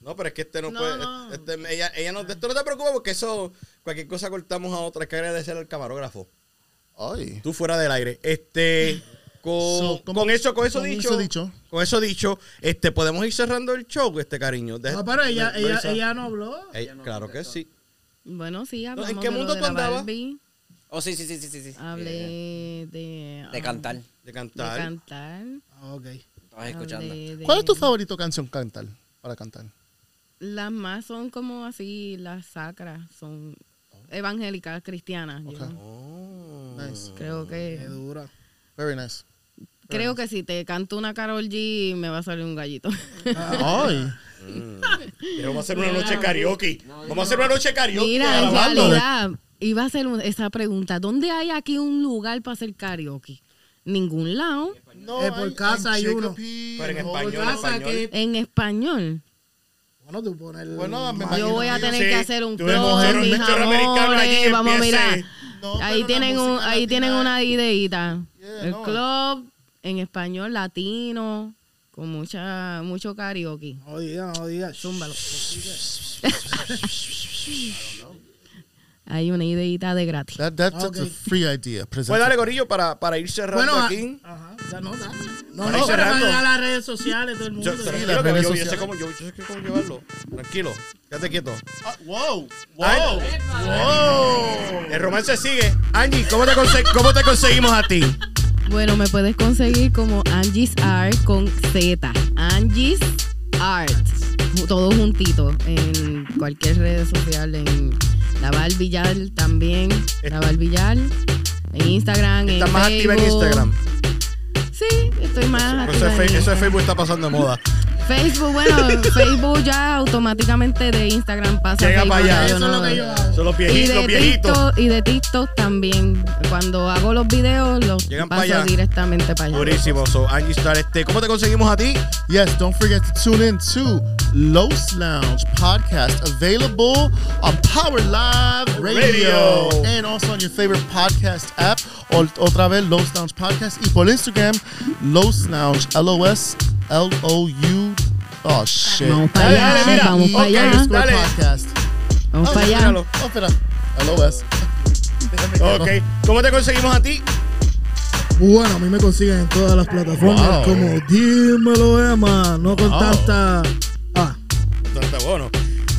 No, pero es que este no, No, puede. no. este- ella, ella no, esto no te preocupes porque eso, cualquier cosa cortamos a otra. Es que agradecer al camarógrafo. Ay. Tú fuera del aire. Este. Con, So, ¿cómo- con eso, con eso con dicho, eso dicho? Con eso dicho, este, podemos ir cerrando el show, este cariño. Deja- No, pero ella, me- ella, ella no habló. Ella- claro que sí. Bueno, sí, hablamos ¿en qué mundo de tú andabas? Oh, sí, sí, sí, sí, sí. sí. Hablé de... De ah, cantar. De De cantar. cantar. Ah, Ok. Estabas escuchando. de- ¿Cuál es tu favorito canción cantar? Para cantar. Las más son como así, las sacras, son evangélicas, cristianas. yo Oh. Nice. Creo Qué que dura. Very nice. creo que si te canto una Carol G me va a salir un gallito. Ay. Pero vamos a hacer una noche karaoke. Vamos a hacer una noche karaoke. Mira, en realidad iba a hacer un- esa pregunta, ¿dónde hay aquí un lugar para hacer karaoke? Ningún lado. No, Eh, por casa hay uno. Pero en español, En español. Bueno, tú pones el- Bueno, me Yo voy a tener que hacer un un mis amores, vamos a mirar. No, ahí tienen un, ahí tienen una ideita. Yeah, el no. club en español latino con mucha mucho karaoke. No diga, no diga. Zúmbalo. Hay una ideita de gratis. That, that's a free idea. Pues Present- dale, Gorillo, para, para ir cerrando Bueno, aquí. ajá, ya no, dale. No, Para no, ir cerrando. para las redes sociales, todo el mundo. Yo, Sí, las redes yo, yo sé cómo, yo, yo sé cómo llevarlo. Tranquilo, quédate quieto. Ah, wow. Wow. Ay. Wow. El romance sigue. Angie, ¿cómo te, conse- cómo te conseguimos a ti? Bueno, me puedes conseguir como Angie's Art con Z. Angie's Art. Todo juntito en cualquier red social. En la Villal también. La Villal. En Instagram. Estás en más activa en. Instagram. Sí, estoy más Eso activa de, en eso de. Facebook está pasando de moda. Facebook, bueno, Facebook ya automáticamente de Instagram pasa Llega Facebook, para allá. ya Eso yo es no- lo que yo hago. Son los y viejitos, de, los viejitos. TikTok, y de TikTok también. Cuando hago los videos, los Llegan para paso allá. directamente para allá. Durísimo. So, Angie Star, este, ¿cómo te conseguimos a ti? Yes, don't forget to tune in to Los Lounge podcast, available on Power Live Radio, Radio. and also on your favorite podcast app. Otra vez Los Lounge podcast y por Instagram Los Lounge L O S L O U. Oh shit. Vamos para allá, dale, mira. vamos para allá. Underscore Dale. podcast. Vamos Oh, para allá. míralo. Oh, espera. Ok. ¿Cómo te conseguimos a ti? Bueno, a mí me consiguen en todas las plataformas Wow. como Dímelo Emma, no con Wow. tanta... Ah, Está bueno.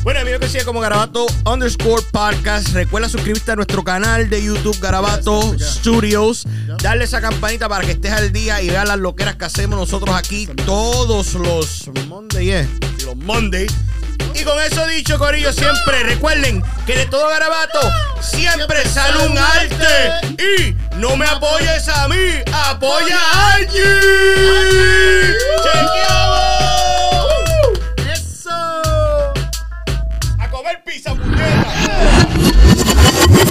Bueno, a mí me consigue como Garabato underscore podcast. Recuerda suscribirte a nuestro canal de YouTube Garabato. Studios. Darle esa campanita para que estés al día y veas las loqueras que hacemos nosotros aquí todos los Monday, yeah, y los Monday. Y con eso dicho, Corillo, siempre recuerden que de todo Garabato siempre sale un arte. Y no me apoyes a mí, apoya a Angie. Chequea.